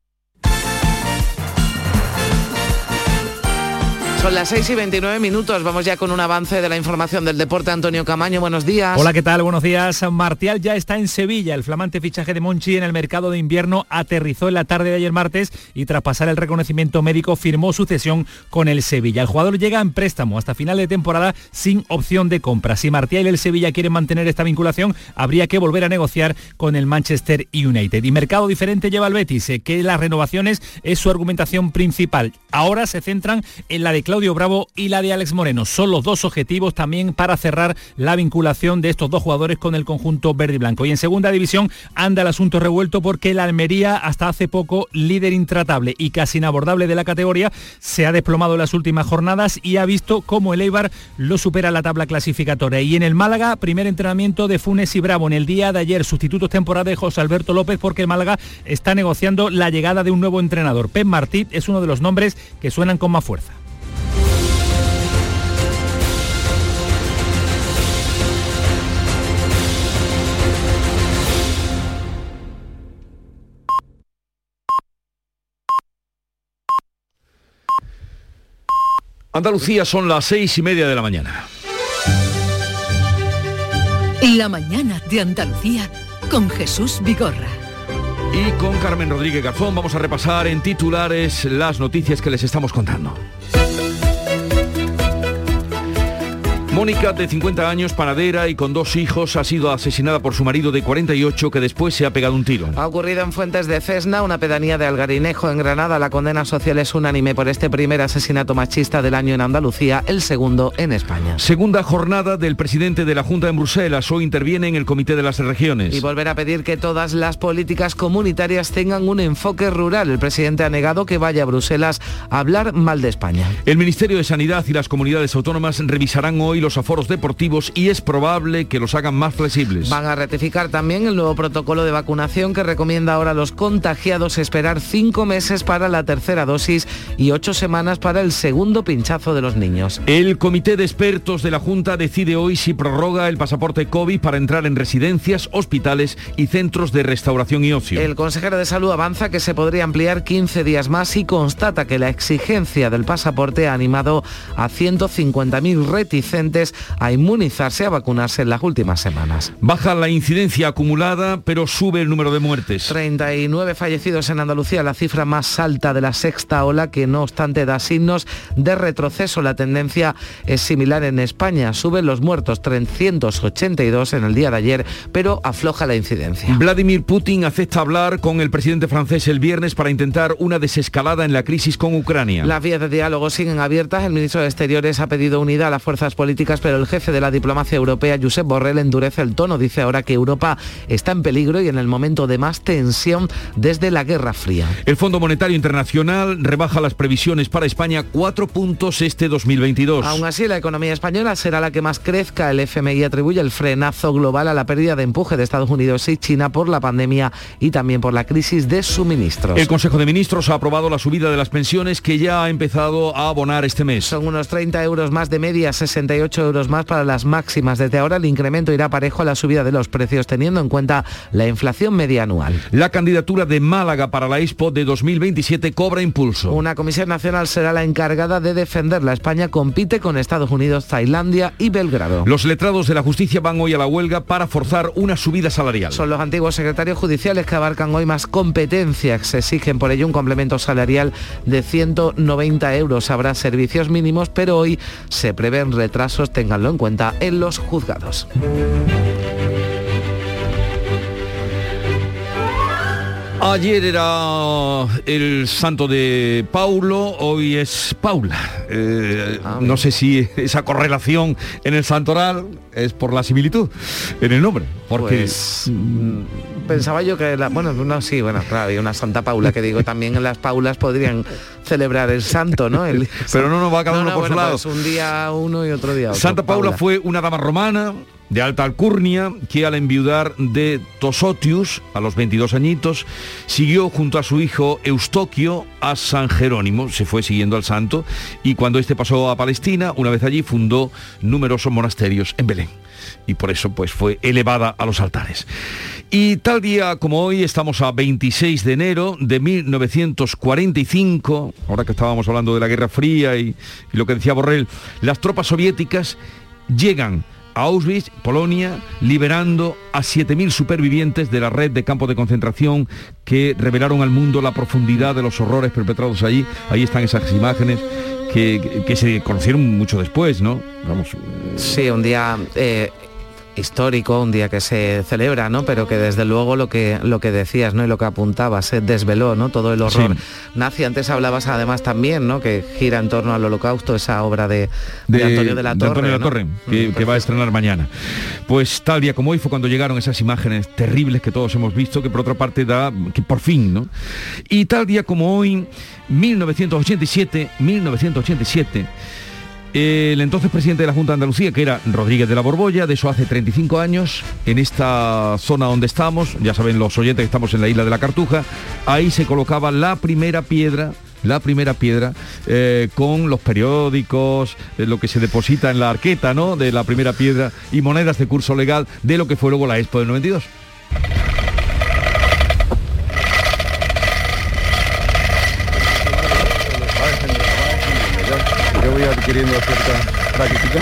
Speaker 3: Son las 6 y 29 minutos. Vamos ya con un avance de la información del deporte. Antonio Camaño, buenos días.
Speaker 21: Hola, ¿qué tal? Buenos días. Martial ya está en Sevilla. El flamante fichaje de Monchi en el mercado de invierno aterrizó en la tarde de ayer martes y tras pasar el reconocimiento médico firmó su cesión con el Sevilla. El jugador llega en préstamo hasta final de temporada sin opción de compra. Si Martial y el Sevilla quieren mantener esta vinculación, habría que volver a negociar con el Manchester United. Y mercado diferente lleva el Betis, eh, que las renovaciones es su argumentación principal. Ahora se centran en la declaración Claudio Bravo y la de Alex Moreno. Son los dos objetivos también para cerrar la vinculación de estos dos jugadores con el conjunto verde y blanco. Y en segunda división anda el asunto revuelto porque la Almería, hasta hace poco líder intratable y casi inabordable de la categoría, se ha desplomado en las últimas jornadas y ha visto cómo el Eibar lo supera la tabla clasificatoria. Y en el Málaga, primer entrenamiento de Funes y Bravo en el día de ayer, sustitutos temporada de José Alberto López porque el Málaga está negociando la llegada de un nuevo entrenador. Pep Martí es uno de los nombres que suenan con más fuerza.
Speaker 1: Andalucía son las seis y media de la mañana.
Speaker 2: La mañana de Andalucía con Jesús Vigorra.
Speaker 1: Y con Carmen Rodríguez Garzón vamos a repasar en titulares las noticias que les estamos contando. Mónica, de 50 años, panadera y con dos hijos, ha sido asesinada por su marido de 48 que después se ha pegado un tiro.
Speaker 3: Ha ocurrido en Fuentes de Cesna, una pedanía de Algarinejo, en Granada. La condena social es unánime por este primer asesinato machista del año en Andalucía, el segundo en España.
Speaker 1: Segunda jornada del presidente de la Junta en Bruselas. Hoy interviene en el Comité de las Regiones.
Speaker 3: Y volver a pedir que todas las políticas comunitarias tengan un enfoque rural. El presidente ha negado que vaya a Bruselas a hablar mal de España.
Speaker 1: El Ministerio de Sanidad y las comunidades autónomas revisarán hoy los aforos deportivos y es probable que los hagan más flexibles.
Speaker 3: Van a ratificar también el nuevo protocolo de vacunación que recomienda ahora a los contagiados esperar cinco meses para la tercera dosis y ocho semanas para el segundo pinchazo de los niños.
Speaker 1: El comité de expertos de la Junta decide hoy si prorroga el pasaporte COVID para entrar en residencias, hospitales y centros de restauración y ocio.
Speaker 3: El consejero de salud avanza que se podría ampliar 15 días más y constata que la exigencia del pasaporte ha animado a 150.000 reticentes a inmunizarse, a vacunarse en las últimas semanas.
Speaker 1: Baja la incidencia acumulada, pero sube el número de muertes.
Speaker 3: 39 fallecidos en Andalucía, la cifra más alta de la sexta ola, que no obstante da signos de retroceso. La tendencia es similar en España. Suben los muertos, 382 en el día de ayer, pero afloja la incidencia.
Speaker 1: Vladimir Putin acepta hablar con el presidente francés el viernes para intentar una desescalada en la crisis con Ucrania.
Speaker 3: Las vías de diálogo siguen abiertas. El ministro de Exteriores ha pedido unidad a las fuerzas políticas pero el jefe de la diplomacia europea, Josep Borrell, endurece el tono. Dice ahora que Europa está en peligro y en el momento de más tensión desde la Guerra Fría.
Speaker 1: El Fondo Monetario Internacional rebaja las previsiones para España cuatro puntos este 2022.
Speaker 3: Aún así, la economía española será la que más crezca. El FMI atribuye el frenazo global a la pérdida de empuje de Estados Unidos y China por la pandemia y también por la crisis de suministros.
Speaker 1: El Consejo de Ministros ha aprobado la subida de las pensiones que ya ha empezado a abonar este mes.
Speaker 3: Son unos 30 euros más de media, 68 euros más para las máximas. Desde ahora el incremento irá parejo a la subida de los precios teniendo en cuenta la inflación media anual.
Speaker 1: La candidatura de Málaga para la Expo de 2027 cobra impulso.
Speaker 3: Una comisión nacional será la encargada de defenderla. España compite con Estados Unidos, Tailandia y Belgrado.
Speaker 1: Los letrados de la justicia van hoy a la huelga para forzar una subida salarial.
Speaker 3: Son los antiguos secretarios judiciales que abarcan hoy más competencias. Se exigen por ello un complemento salarial de 190 euros. Habrá servicios mínimos, pero hoy se prevén retrasos ténganlo en cuenta en los juzgados.
Speaker 1: Ayer era el santo de Paulo, hoy es Paula. Eh, ah, no sé si esa correlación en el santoral es por la similitud en el nombre, porque
Speaker 3: pues, mm, pensaba yo que la, bueno, no sí, bueno, claro, hay una Santa Paula que digo también en las Paulas podrían celebrar el santo, ¿no?
Speaker 1: Pero no nos va cada uno por su lado.
Speaker 3: Pues un día uno y otro día otro.
Speaker 1: Santa Paula fue una dama romana de alta alcurnia que al enviudar de Tosotius a los 22 añitos siguió junto a su hijo Eustoquio a San Jerónimo, se fue siguiendo al santo y cuando este pasó a Palestina, una vez allí fundó numerosos monasterios en Belén y por eso pues fue elevada a los altares. Y tal día como hoy estamos a 26 de enero de 1945, ahora que estábamos hablando de la Guerra Fría y, lo que decía Borrell, las tropas soviéticas llegan Auschwitz, Polonia, liberando a 7.000 supervivientes de la red de campos de concentración que revelaron al mundo la profundidad de los horrores perpetrados allí. Ahí están esas imágenes. Que, se conocieron mucho después, ¿no?
Speaker 3: Vamos. Sí, un día eh, histórico, un día que se celebra, ¿no? Pero que desde luego lo que lo que decías, ¿no? Y lo que apuntabas, se desveló, ¿no? Todo el horror nazi. Antes hablabas además también, ¿no? Que gira en torno al holocausto, esa obra de, Antonio de la Torre.
Speaker 1: que, va a estrenar mañana. Pues tal día como hoy fue cuando llegaron esas imágenes terribles que todos hemos visto, que por otra parte da, que por fin, ¿no? Y tal día como hoy, 1987, 1987, el entonces presidente de la Junta de Andalucía, que era Rodríguez de la Borbolla, de eso hace 35 años, en esta zona donde estamos, ya saben los oyentes que estamos en la isla de la Cartuja, ahí se colocaba la primera piedra la primera piedra eh, con los periódicos, eh, lo que se deposita en la arqueta, ¿no? De la primera piedra y monedas de curso legal de lo que fue luego la Expo del 92.
Speaker 3: Cierta práctica.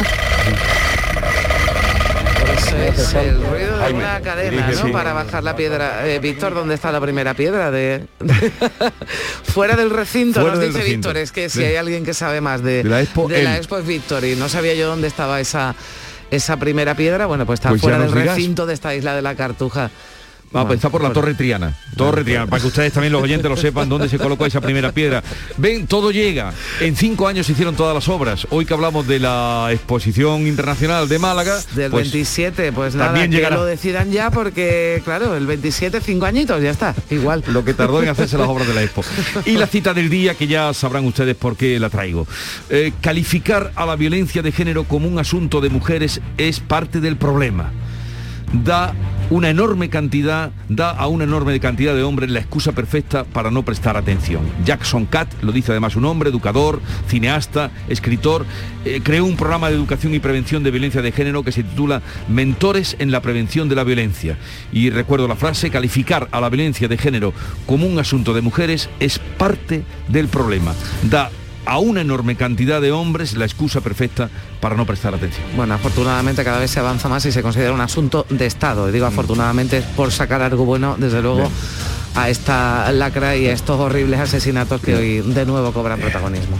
Speaker 3: es el ruido de una cadena, ¿no? Para bajar la piedra. Eh, Víctor, ¿dónde está la primera piedra? De... Fuera del recinto, nos dice Víctor. Es que si hay alguien que sabe más de, la Expo, de la Expo es Víctor. Y no sabía yo dónde estaba esa, esa primera piedra. Bueno, pues está pues fuera del recinto de esta isla de la Cartuja.
Speaker 1: Va a pensar por la Torre Triana. Torre Triana, para que ustedes también los oyentes lo sepan dónde se colocó esa primera piedra. Ven, todo llega. En cinco años se hicieron todas las obras. Hoy que hablamos de la exposición internacional de Málaga.
Speaker 3: Del 27, pues, pues nada, también que lo decidan ya porque, claro, el 27, cinco añitos, ya está. Igual.
Speaker 1: Lo que tardó en hacerse las obras de la Expo. Y la cita del día, que ya sabrán ustedes por qué la traigo. Eh, calificar a la violencia de género como un asunto de mujeres es parte del problema. Da una enorme cantidad, da a una enorme cantidad de hombres la excusa perfecta para no prestar atención. Jackson Catt, lo dice además un hombre, educador, cineasta, escritor, eh, creó un programa de educación y prevención de violencia de género que se titula Mentores en la prevención de la violencia. Y recuerdo la frase, calificar a la violencia de género como un asunto de mujeres es parte del problema. Da a una enorme cantidad de hombres la excusa perfecta para no prestar atención.
Speaker 3: Bueno, afortunadamente cada vez se avanza más y se considera un asunto de Estado. Y digo mm. afortunadamente por sacar algo bueno, desde luego, a esta lacra y a estos horribles asesinatos que hoy de nuevo cobran protagonismo.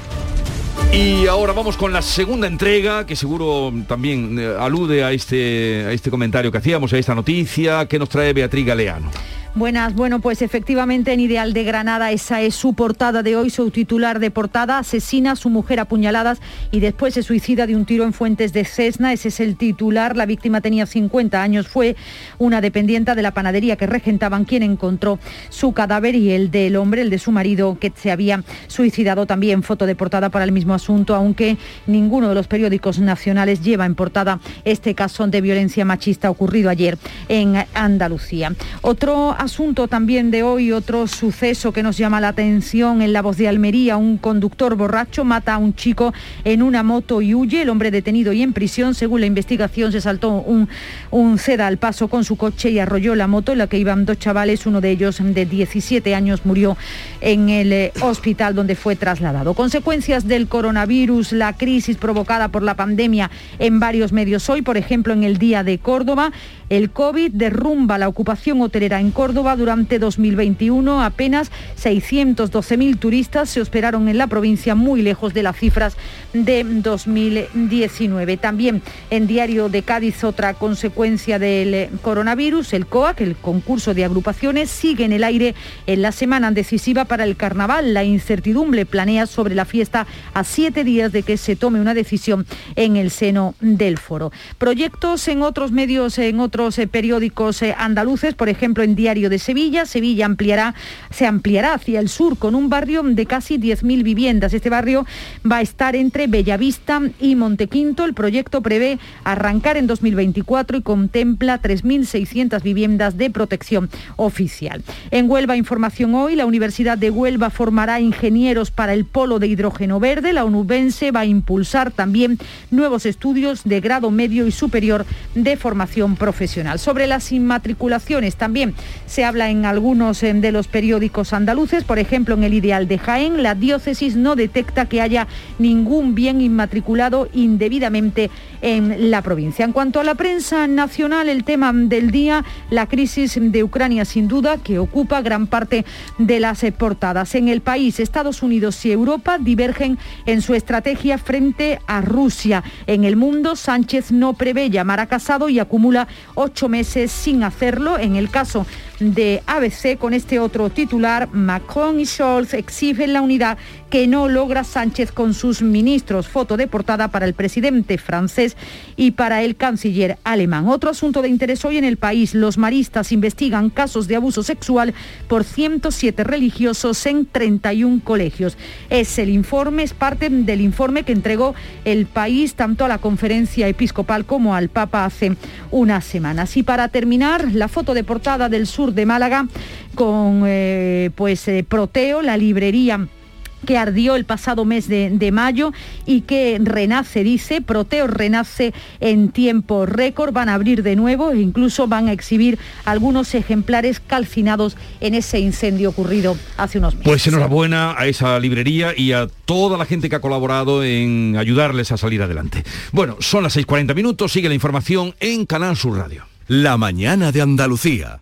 Speaker 1: Y ahora vamos con la segunda entrega, que seguro también eh, alude a este, a este comentario que hacíamos, a esta noticia que nos trae Beatriz Galeano.
Speaker 8: Buenas, bueno, pues efectivamente en Ideal de Granada esa es su portada de hoy, su titular de portada, asesina a su mujer a puñaladas y después se suicida de un tiro en Fuentes de Cesna, ese es el titular, la víctima tenía 50 años, fue una dependienta de la panadería que regentaban quien encontró su cadáver y el del hombre, el de su marido que se había suicidado también, foto de portada para el mismo asunto, aunque ninguno de los periódicos nacionales lleva en portada este caso de violencia machista ocurrido ayer en Andalucía. Otro asunto también de hoy, otro suceso que nos llama la atención en la voz de Almería. Un conductor borracho mata a un chico en una moto y huye. El hombre detenido y en prisión. Según la investigación, se saltó un, un ceda al paso con su coche y arrolló la moto en la que iban dos chavales. Uno de ellos de 17 años murió en el eh, hospital donde fue trasladado. Consecuencias del coronavirus, la crisis provocada por la pandemia en varios medios hoy, por ejemplo, en el Día de Córdoba. El COVID derrumba la ocupación hotelera en Córdoba durante 2021. Apenas 612.000 turistas se esperaron en la provincia, muy lejos de las cifras de 2019. También en Diario de Cádiz otra consecuencia del coronavirus, el COAC, el concurso de agrupaciones, sigue en el aire en la semana decisiva para el carnaval. La incertidumbre planea sobre la fiesta a siete días de que se tome una decisión en el seno del foro. Proyectos en otros medios, en otros eh, periódicos eh, andaluces, por ejemplo en Diario de Sevilla, Sevilla ampliará, se ampliará hacia el sur con un barrio de casi 10.000 viviendas. Este barrio va a estar entre Bellavista y Montequinto. El proyecto prevé arrancar en 2024 y contempla 3.600 viviendas de protección oficial. En Huelva, información hoy, la Universidad de Huelva formará ingenieros para el polo de hidrógeno verde. La onubense va a impulsar también nuevos estudios de grado medio y superior de formación profesional. Sobre las inmatriculaciones también se habla en algunos de los periódicos andaluces, por ejemplo en el Ideal de Jaén, la diócesis no detecta que haya ningún bien inmatriculado indebidamente en la provincia. En cuanto a la prensa nacional, el tema del día, la crisis de Ucrania sin duda que ocupa gran parte de las portadas. En el país, Estados Unidos y Europa divergen en su estrategia frente a Rusia. En el mundo, Sánchez no prevé llamar a Casado y acumula ocho meses sin hacerlo. En el caso de ABC, con este otro titular, Macron y Scholz exigen la unidad que no logra Sánchez con sus ministros. Foto de portada para el presidente francés y para el canciller alemán. Otro asunto de interés hoy en el país. Los maristas investigan casos de abuso sexual por 107 religiosos en 31 colegios. Es el informe, es parte del informe que entregó el país tanto a la conferencia episcopal como al Papa hace unas semanas. Y para terminar, la foto de portada del sur de Málaga con eh, pues eh, Proteo, la librería que ardió el pasado mes de, mayo y que renace, dice, Proteo renace en tiempo récord, van a abrir de nuevo e incluso van a exhibir algunos ejemplares calcinados en ese incendio ocurrido hace unos meses.
Speaker 1: Pues enhorabuena a esa librería y a toda la gente que ha colaborado en ayudarles a salir adelante. Bueno, son las 6.40 minutos, sigue la información en Canal Sur Radio.
Speaker 22: La mañana de Andalucía.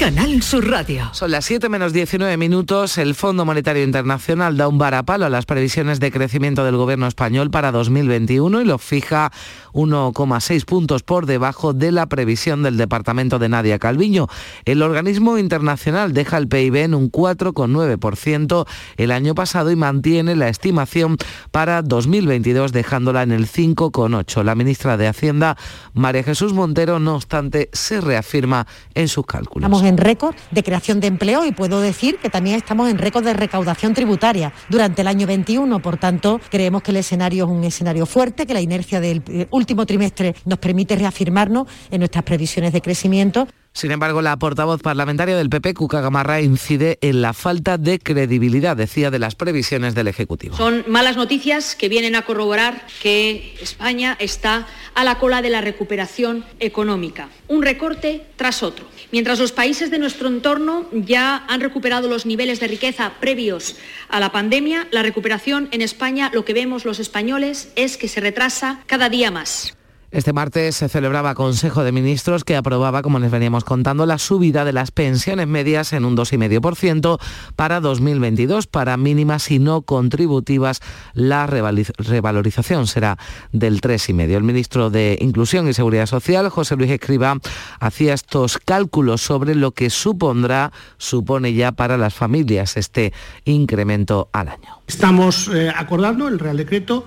Speaker 2: Canal Sur Radio.
Speaker 3: Son las 7 menos 19 minutos. El Fondo Monetario Internacional da un varapalo a las previsiones de crecimiento del gobierno español para 2021 y lo fija 1,6 puntos por debajo de la previsión del departamento de Nadia Calviño. El organismo internacional deja el PIB en un 4,9% el año pasado y mantiene la estimación para 2022 dejándola en el 5,8. La ministra de Hacienda, María Jesús Montero, no obstante, se reafirma en sus cálculos
Speaker 23: en récord de creación de empleo y puedo decir que también estamos en récord de recaudación tributaria durante el año 21. Por tanto, creemos que el escenario es un escenario fuerte, que la inercia del eh, último trimestre nos permite reafirmarnos en nuestras previsiones de crecimiento.
Speaker 3: Sin embargo, la portavoz parlamentaria del PP, Cuca Gamarra, incide en la falta de credibilidad, decía, de las previsiones del Ejecutivo.
Speaker 19: Son malas noticias que vienen a corroborar que España está a la cola de la recuperación económica. Un recorte tras otro. Mientras los países de nuestro entorno ya han recuperado los niveles de riqueza previos a la pandemia, la recuperación en España, lo que vemos los españoles, es que se retrasa cada día más.
Speaker 3: Este martes se celebraba Consejo de Ministros que aprobaba, como les veníamos contando, la subida de las pensiones medias en un 2,5% para 2022. Para mínimas y no contributivas, la revalorización será del 3,5%. El ministro de Inclusión y Seguridad Social, José Luis Escriba, hacía estos cálculos sobre lo que supondrá, supone ya para las familias este incremento al año.
Speaker 24: Estamos eh, acordando el Real Decreto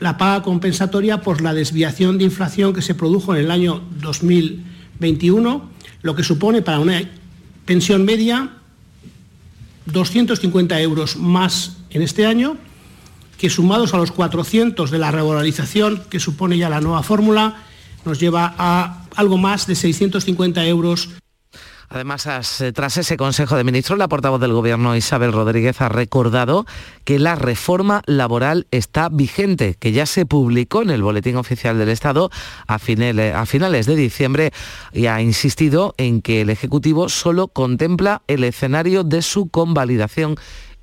Speaker 24: la paga compensatoria por la desviación de inflación que se produjo en el año 2021, lo que supone para una pensión media 250 euros más en este año, que sumados a los 400 de la revalorización que supone ya la nueva fórmula, nos lleva a algo más de 650 euros
Speaker 3: Además, eh, tras ese Consejo de Ministros, la portavoz del Gobierno, Isabel Rodríguez, ha recordado que la reforma laboral está vigente, que ya se publicó en el Boletín Oficial del Estado a finales, de diciembre y ha insistido en que el Ejecutivo solo contempla el escenario de su convalidación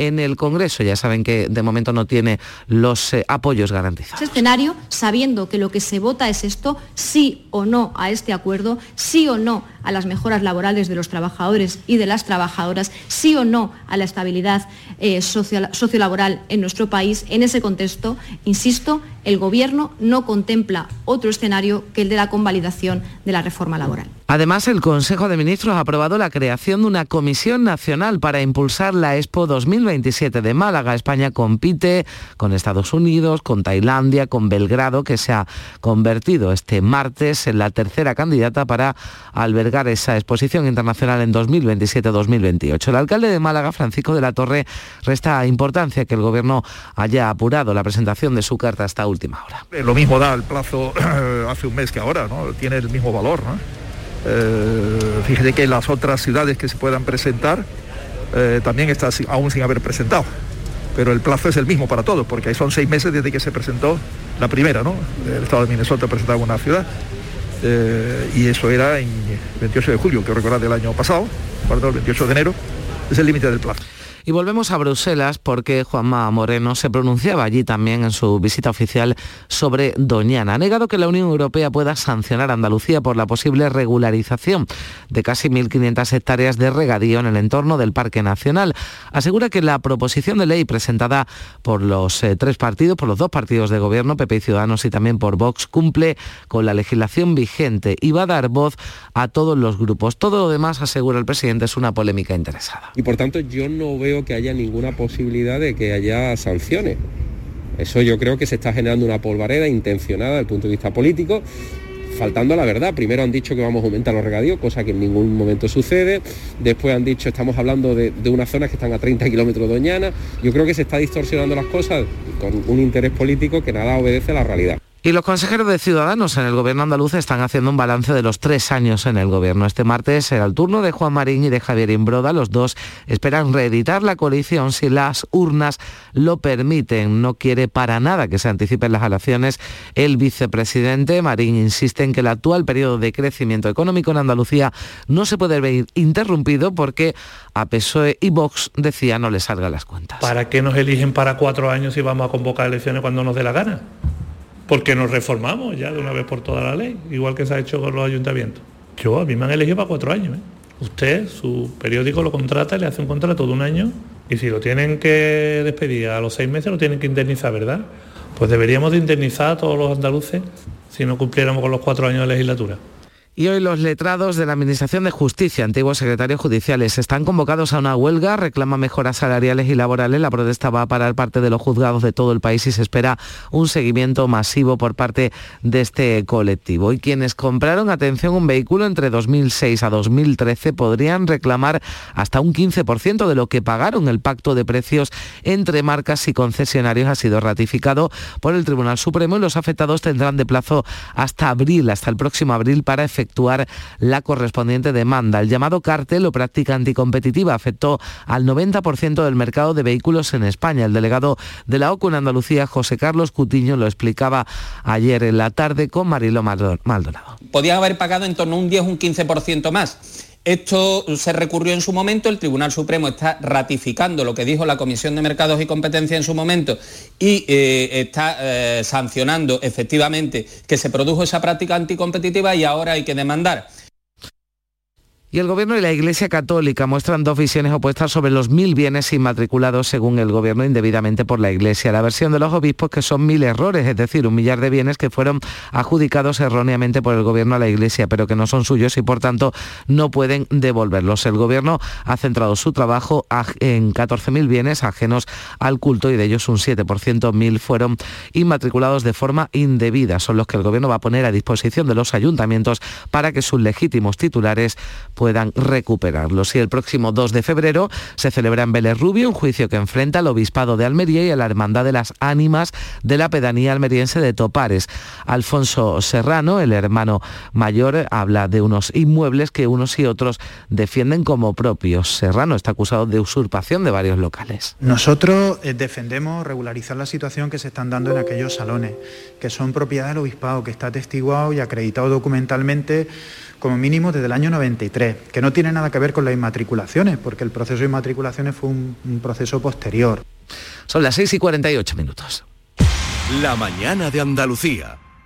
Speaker 3: en el Congreso. Ya saben que de momento no tiene los eh, apoyos garantizados.
Speaker 25: Escenario, sabiendo que lo que se vota es esto, sí o no a este acuerdo, sí o no a las mejoras laborales de los trabajadores y de las trabajadoras, sí o no a la estabilidad eh, sociolaboral en nuestro país, en ese contexto, insisto, el Gobierno no contempla otro escenario que el de la convalidación de la reforma laboral.
Speaker 3: Además, el Consejo de Ministros ha aprobado la creación de una comisión nacional para impulsar la Expo 2027 de Málaga. España compite con Estados Unidos, con Tailandia, con Belgrado, que se ha convertido este martes en la tercera candidata para albergar esa exposición internacional en 2027-2028. El alcalde de Málaga, Francisco de la Torre, resta importancia que el Gobierno haya apurado la presentación de su carta hasta última hora.
Speaker 26: Lo mismo da el plazo hace un mes que ahora, ¿no? Tiene el mismo valor. Eh, fíjese que las otras ciudades que se puedan presentar eh, también está aún sin haber presentado. Pero el plazo es el mismo para todos, porque son seis meses desde que se presentó la primera, ¿no? El estado de Minnesota presentaba una ciudad. Eh, y eso era en 28 de julio, que recordar del año pasado, el 28 de enero, es el límite del plazo.
Speaker 3: Y volvemos a Bruselas porque Juanma Moreno se pronunciaba allí también en su visita oficial sobre Doñana. Ha negado que la Unión Europea pueda sancionar a Andalucía por la posible regularización de casi 1.500 hectáreas de regadío en el entorno del Parque Nacional. Asegura que la proposición de ley presentada por los eh, tres partidos, por los dos partidos de gobierno, PP y Ciudadanos y también por Vox, cumple con la legislación vigente y va a dar voz a todos los grupos. Todo lo demás, asegura el presidente, es una polémica interesada.
Speaker 5: Y por tanto yo no veo que haya ninguna posibilidad de que haya sanciones. Eso yo creo que se está generando una polvareda intencionada desde el punto de vista político, faltando a la verdad. Primero han dicho que vamos a aumentar los regadíos, cosa que en ningún momento sucede. Después han dicho, estamos hablando de, de unas zonas que están a 30 kilómetros de Doñana. Yo creo que se está distorsionando las cosas con un interés político que nada obedece a la realidad.
Speaker 3: Y los consejeros de Ciudadanos en el gobierno andaluz están haciendo un balance de los tres años en el gobierno. Este martes será el turno de Juan Marín y de Javier Imbroda. Los dos esperan reeditar la coalición si las urnas lo permiten. No quiere para nada que se anticipen las elecciones. El vicepresidente Marín insiste en que el actual periodo de crecimiento económico en Andalucía no se puede ver interrumpido porque a PSOE y Vox decía no le salgan las cuentas.
Speaker 27: ¿Para qué nos eligen para cuatro años si vamos a convocar elecciones cuando nos dé la gana? Porque nos reformamos ya de una vez por toda la ley, igual que se ha hecho con los ayuntamientos. Yo, a mí me han elegido para cuatro años. ¿eh? Usted, su periódico lo contrata, le hace un contrato de un año y si lo tienen que despedir a los seis meses lo tienen que indemnizar, ¿verdad? Pues deberíamos de indemnizar a todos los andaluces si no cumpliéramos con los cuatro años de legislatura.
Speaker 3: Y hoy los letrados de la Administración de Justicia, antiguos secretarios judiciales, están convocados a una huelga, reclama mejoras salariales y laborales. La protesta va a parar parte de los juzgados de todo el país y se espera un seguimiento masivo por parte de este colectivo. Y quienes compraron, atención, un vehículo entre 2006 a 2013 podrían reclamar hasta un 15% de lo que pagaron. El pacto de precios entre marcas y concesionarios ha sido ratificado por el Tribunal Supremo y los afectados tendrán de plazo hasta abril, hasta el próximo abril, para efectuar efectuar la correspondiente demanda. El llamado cártel o práctica anticompetitiva afectó al 90% del mercado de vehículos en España. El delegado de la OCU en Andalucía, José Carlos Cutiño, lo explicaba ayer en la tarde con Marilo Maldonado.
Speaker 28: Podían haber pagado en torno a un 10 o un 15% más. Esto se recurrió en su momento, el Tribunal Supremo está ratificando lo que dijo la Comisión de Mercados y Competencia en su momento y eh, está eh, sancionando efectivamente que se produjo esa práctica anticompetitiva y ahora hay que demandar.
Speaker 3: Y el Gobierno y la Iglesia Católica muestran dos visiones opuestas sobre los mil bienes inmatriculados según el Gobierno indebidamente por la Iglesia. La versión de los obispos que son mil errores, es decir, un millar de bienes que fueron adjudicados erróneamente por el Gobierno a la Iglesia, pero que no son suyos y por tanto no pueden devolverlos. El Gobierno ha centrado su trabajo en 14.000 bienes ajenos al culto y de ellos un 7%, mil fueron inmatriculados de forma indebida. Son los que el Gobierno va a poner a disposición de los ayuntamientos para que sus legítimos titulares puedan recuperarlos. Y el próximo 2 de febrero se celebra en Vélez Rubio un juicio que enfrenta al Obispado de Almería y a la Hermandad de las Ánimas de la pedanía almeriense de Topares. Alfonso Serrano, el hermano mayor, habla de unos inmuebles que unos y otros defienden como propios. Serrano está acusado de usurpación de varios locales.
Speaker 29: Nosotros eh, defendemos regularizar la situación que se están dando en aquellos salones, que son propiedad del Obispado, que está atestiguado y acreditado documentalmente como mínimo desde el año 93, que no tiene nada que ver con las inmatriculaciones, porque el proceso de inmatriculaciones fue un, un proceso posterior.
Speaker 3: Son las 6 y 48 minutos.
Speaker 22: La mañana de Andalucía.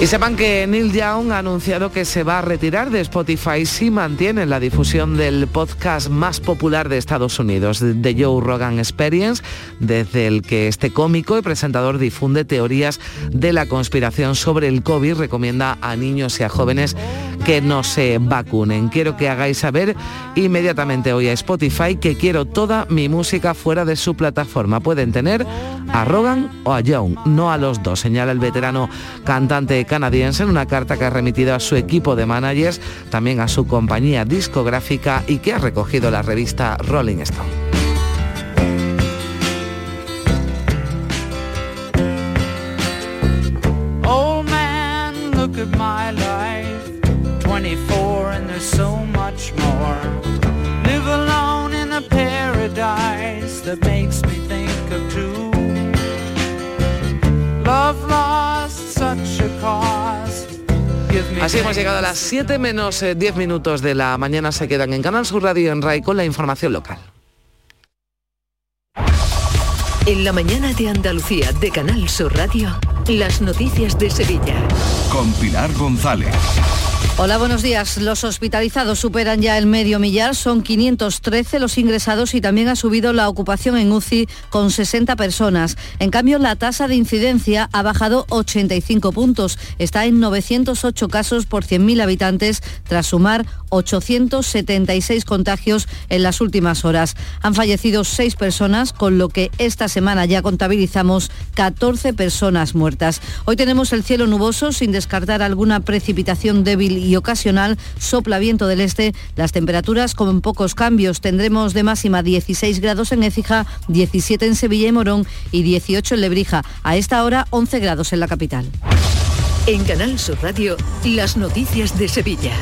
Speaker 3: Y sepan que Neil Young ha anunciado que se va a retirar de Spotify si mantiene la difusión del podcast más popular de Estados Unidos, The Joe Rogan Experience, desde el que este cómico y presentador difunde teorías de la conspiración sobre el COVID, recomienda a niños y a jóvenes que no se vacunen. Quiero que hagáis saber inmediatamente hoy a Spotify que quiero toda mi música fuera de su plataforma. Pueden tener a Rogan o a Young, no a los dos, señala el veterano cantante canadiense en una carta que ha remitido a su equipo de managers, también a su compañía discográfica y que ha recogido la revista Rolling Stone. Así hemos llegado a las 7 menos eh, 10 minutos de la mañana. Se quedan en Canal Sur Radio en RAI con la información local.
Speaker 2: En la mañana de Andalucía de Canal Sur Radio, las noticias de Sevilla.
Speaker 22: Con Pilar González.
Speaker 30: Hola, buenos días. Los hospitalizados superan ya el medio millar, son 513 los ingresados y también ha subido la ocupación en UCI con 60 personas. En cambio, la tasa de incidencia ha bajado 85 puntos. Está en 908 casos por 100.000 habitantes tras sumar 876 contagios en las últimas horas. Han fallecido 6 personas, con lo que esta semana ya contabilizamos 14 personas muertas. Hoy tenemos el cielo nuboso sin descartar alguna precipitación débil y ocasional. Sopla viento del este. Las temperaturas con pocos cambios. Tendremos de máxima 16 grados en Écija, 17 en Sevilla y Morón y 18 en Lebrija. A esta hora 11 grados en la capital.
Speaker 2: En Canal Sur Radio, las noticias de Sevilla.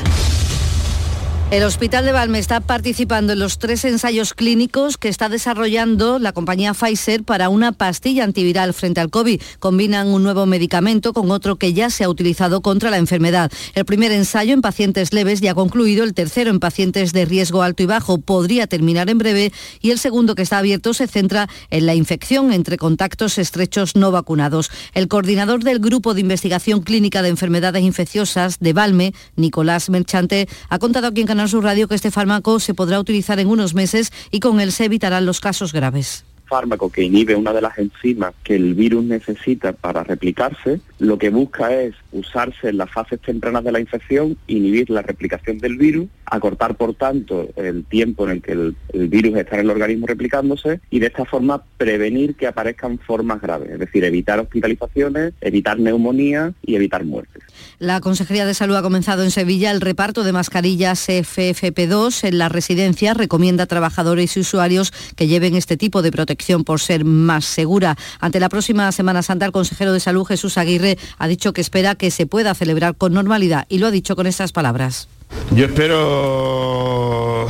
Speaker 30: El Hospital de Valme está participando en los tres ensayos clínicos que está desarrollando la compañía Pfizer para una pastilla antiviral frente al COVID. Combinan un nuevo medicamento con otro que ya se ha utilizado contra la enfermedad. El primer ensayo en pacientes leves ya ha concluido, el tercero en pacientes de riesgo alto y bajo podría terminar en breve y el segundo que está abierto se centra en la infección entre contactos estrechos no vacunados. El coordinador del Grupo de Investigación Clínica de Enfermedades Infecciosas de Valme, Nicolás Merchante, ha contado aquí en Sur Radio que este fármaco se podrá utilizar en unos meses y con él se evitarán los casos graves
Speaker 31: fármaco que inhibe una de las enzimas que el virus necesita para replicarse, lo que busca es usarse en las fases tempranas de la infección, inhibir la replicación del virus, acortar por tanto el tiempo en el que el, virus está en el organismo replicándose y de esta forma prevenir que aparezcan formas graves, es decir, evitar hospitalizaciones, evitar neumonía y evitar muertes.
Speaker 30: La Consejería de Salud ha comenzado en Sevilla el reparto de mascarillas FFP2 en las residencias. Recomienda a trabajadores y usuarios que lleven este tipo de protección por ser más segura. Ante la próxima Semana Santa, el consejero de Salud, Jesús Aguirre, ha dicho que espera que se pueda celebrar con normalidad y lo ha dicho con estas palabras.
Speaker 32: Yo espero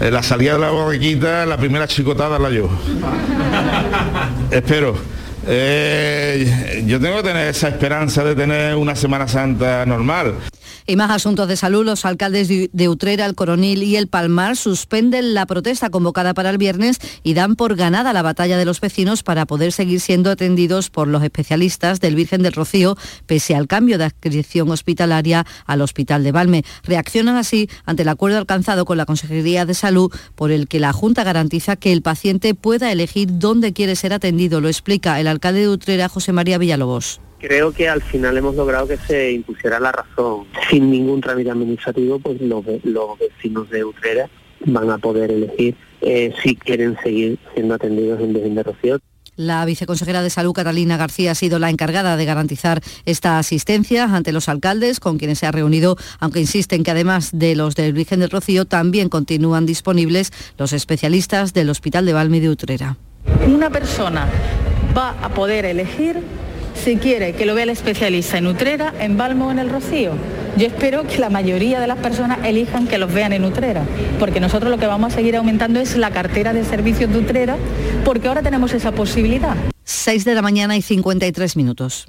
Speaker 32: eh, la salida de la borriquita, la primera chicotada la yo. espero. Eh, yo tengo que tener esa esperanza de tener una Semana Santa normal.
Speaker 30: Y más asuntos de salud, los alcaldes de Utrera, el Coronil y el Palmar suspenden la protesta convocada para el viernes y dan por ganada la batalla de los vecinos para poder seguir siendo atendidos por los especialistas del Virgen del Rocío, pese al cambio de adscripción hospitalaria al Hospital de Valme. Reaccionan así ante el acuerdo alcanzado con la Consejería de Salud por el que la Junta garantiza que el paciente pueda elegir dónde quiere ser atendido. Lo explica el alcalde de Utrera, José María Villalobos
Speaker 33: creo que al final hemos logrado que se impusiera la razón. Sin ningún trámite administrativo, pues los, los vecinos de Utrera van a poder elegir eh, si quieren seguir siendo atendidos en Virgen de Rocío.
Speaker 30: La viceconsejera de Salud, Catalina García, ha sido la encargada de garantizar esta asistencia ante los alcaldes con quienes se ha reunido, aunque insisten que además de los del Virgen del Rocío también continúan disponibles los especialistas del Hospital de Valmi de Utrera.
Speaker 34: Una persona va a poder elegir si quiere que lo vea el especialista en Utrera, en Balmo o en el Rocío. Yo espero que la mayoría de las personas elijan que los vean en Utrera, porque nosotros lo que vamos a seguir aumentando es la cartera de servicios de Utrera, porque ahora tenemos esa posibilidad.
Speaker 30: 6 de la mañana y 53 minutos.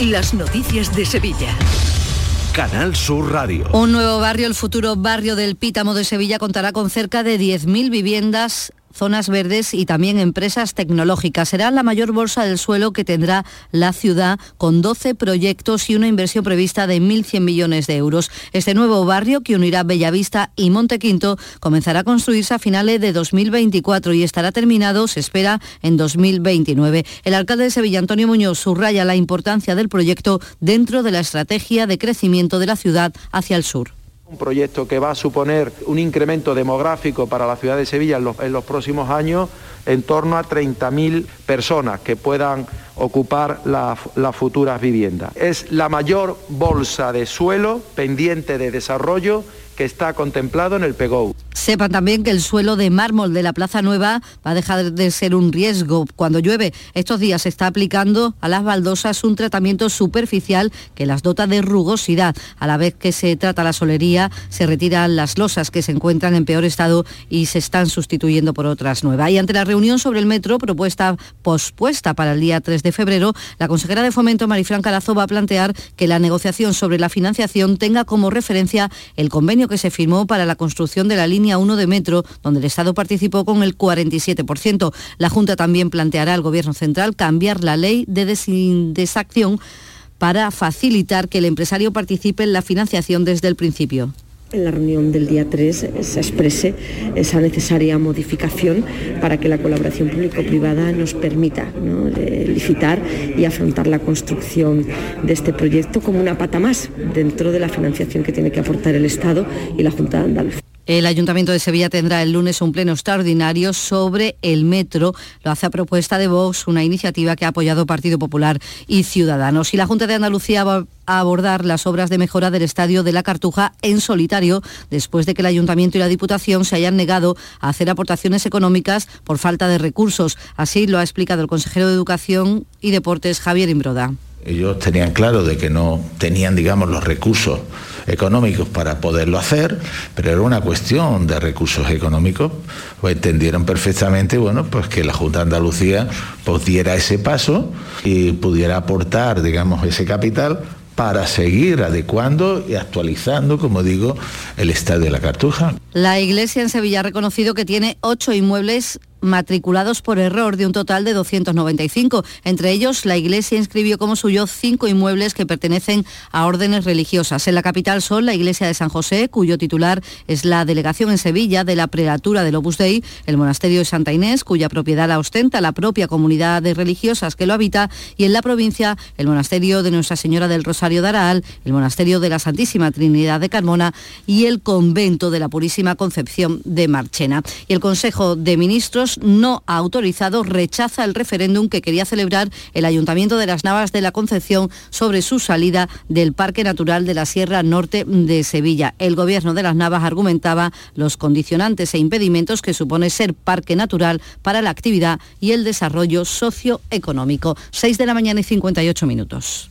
Speaker 2: Las noticias de Sevilla.
Speaker 22: Canal Sur Radio.
Speaker 30: Un nuevo barrio, el futuro barrio del Pítamo de Sevilla, contará con cerca de 10.000 viviendas zonas verdes y también empresas tecnológicas. Será la mayor bolsa del suelo que tendrá la ciudad con 12 proyectos y una inversión prevista de 1.100 millones de euros. Este nuevo barrio que unirá Bellavista y Montequinto comenzará a construirse a finales de 2024 y estará terminado, se espera, en 2029. El alcalde de Sevilla, Antonio Muñoz, subraya la importancia del proyecto dentro de la estrategia de crecimiento de la ciudad hacia el sur.
Speaker 35: Un proyecto que va a suponer un incremento demográfico para la ciudad de Sevilla en los, próximos años en torno a 30.000 personas que puedan ocupar la- las futuras viviendas. Es la mayor bolsa de suelo pendiente de desarrollo que está contemplado en el PEGOU.
Speaker 30: Sepan también que el suelo de mármol de la Plaza Nueva va a dejar de ser un riesgo cuando llueve. Estos días se está aplicando a las baldosas un tratamiento superficial que las dota de rugosidad. A la vez que se trata la solería, se retiran las losas que se encuentran en peor estado y se están sustituyendo por otras nuevas. Y ante la reunión sobre el metro, propuesta pospuesta para el día 3 de febrero, la consejera de Fomento, Marifran Carazo, va a plantear que la negociación sobre la financiación tenga como referencia el convenio que se firmó para la construcción de la línea 1 de metro, donde el Estado participó con el 47%. La Junta también planteará al Gobierno Central cambiar la ley de desacción para facilitar que el empresario participe en la financiación desde el principio
Speaker 36: en la reunión del día 3 se exprese esa necesaria modificación para que la colaboración público-privada nos permita licitar y afrontar la construcción de este proyecto como una pata más dentro de la financiación que tiene que aportar el Estado y la Junta de Andalucía.
Speaker 30: El Ayuntamiento de Sevilla tendrá el lunes un pleno extraordinario sobre el metro. Lo hace a propuesta de Vox, una iniciativa que ha apoyado Partido Popular y Ciudadanos. Y la Junta de Andalucía va a abordar las obras de mejora del Estadio de la Cartuja en solitario, después de que el Ayuntamiento y la Diputación se hayan negado a hacer aportaciones económicas por falta de recursos. Así lo ha explicado el consejero de Educación y Deportes, Javier Imbroda.
Speaker 37: Ellos tenían claro de que no tenían, digamos, los recursos económicos para poderlo hacer, pero era una cuestión de recursos económicos. Pues entendieron perfectamente, bueno, pues que la Junta de Andalucía pues, diera ese paso y pudiera aportar, digamos, ese capital para seguir adecuando y actualizando, como digo, el estadio de la Cartuja.
Speaker 30: La Iglesia en Sevilla ha reconocido que tiene ocho inmuebles matriculados por error de un total de 295. Entre ellos, la Iglesia inscribió como suyo cinco inmuebles que pertenecen a órdenes religiosas. En la capital son la Iglesia de San José, cuyo titular es la delegación en Sevilla de la prelatura del Opus Dei, el Monasterio de Santa Inés, cuya propiedad la ostenta la propia comunidad de religiosas que lo habita, y en la provincia el Monasterio de Nuestra Señora del Rosario de Araal, el Monasterio de la Santísima Trinidad de Carmona y el Convento de la Purísima Concepción de Marchena. Y el Consejo de Ministros no ha autorizado, rechaza el referéndum que quería celebrar el Ayuntamiento de las Navas de la Concepción sobre su salida del Parque Natural de la Sierra Norte de Sevilla. El Gobierno de las Navas argumentaba los condicionantes e impedimentos que supone ser parque natural para la actividad y el desarrollo socioeconómico. 6 de la mañana y 58 minutos.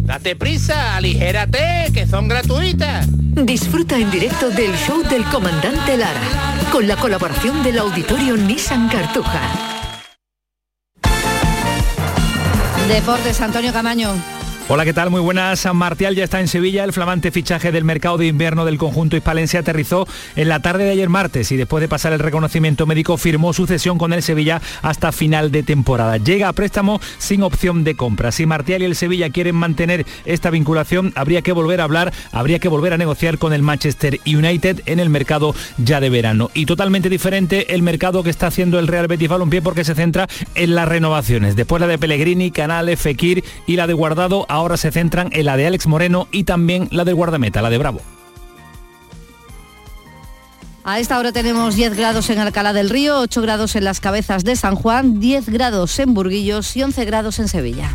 Speaker 38: Date prisa, aligérate, que son gratuitas.
Speaker 2: Disfruta en directo del show del comandante Lara, con la colaboración del auditorio Nissan Cartuja.
Speaker 30: Deportes, Antonio Camaño.
Speaker 21: Hola, ¿qué tal? Muy buenas. San Martial ya está en Sevilla. El flamante fichaje del mercado de invierno del conjunto hispalense aterrizó en la tarde de ayer martes y después de pasar el reconocimiento médico firmó su cesión con el Sevilla hasta final de temporada. Llega a préstamo sin opción de compra. Si Martial y el Sevilla quieren mantener esta vinculación, habría que volver a hablar, habría que volver a negociar con el Manchester United en el mercado ya de verano. Y totalmente diferente el mercado que está haciendo el Real Betis Balompié porque se centra en las renovaciones. Después la de Pellegrini, Canales, Fekir y la de Guardado ahora se centran en la de Alex Moreno y también la del guardameta, la de Bravo.
Speaker 30: A esta hora tenemos 10 grados en Alcalá del Río, 8 grados en las cabezas de San Juan, 10 grados en Burguillos y 11 grados en Sevilla.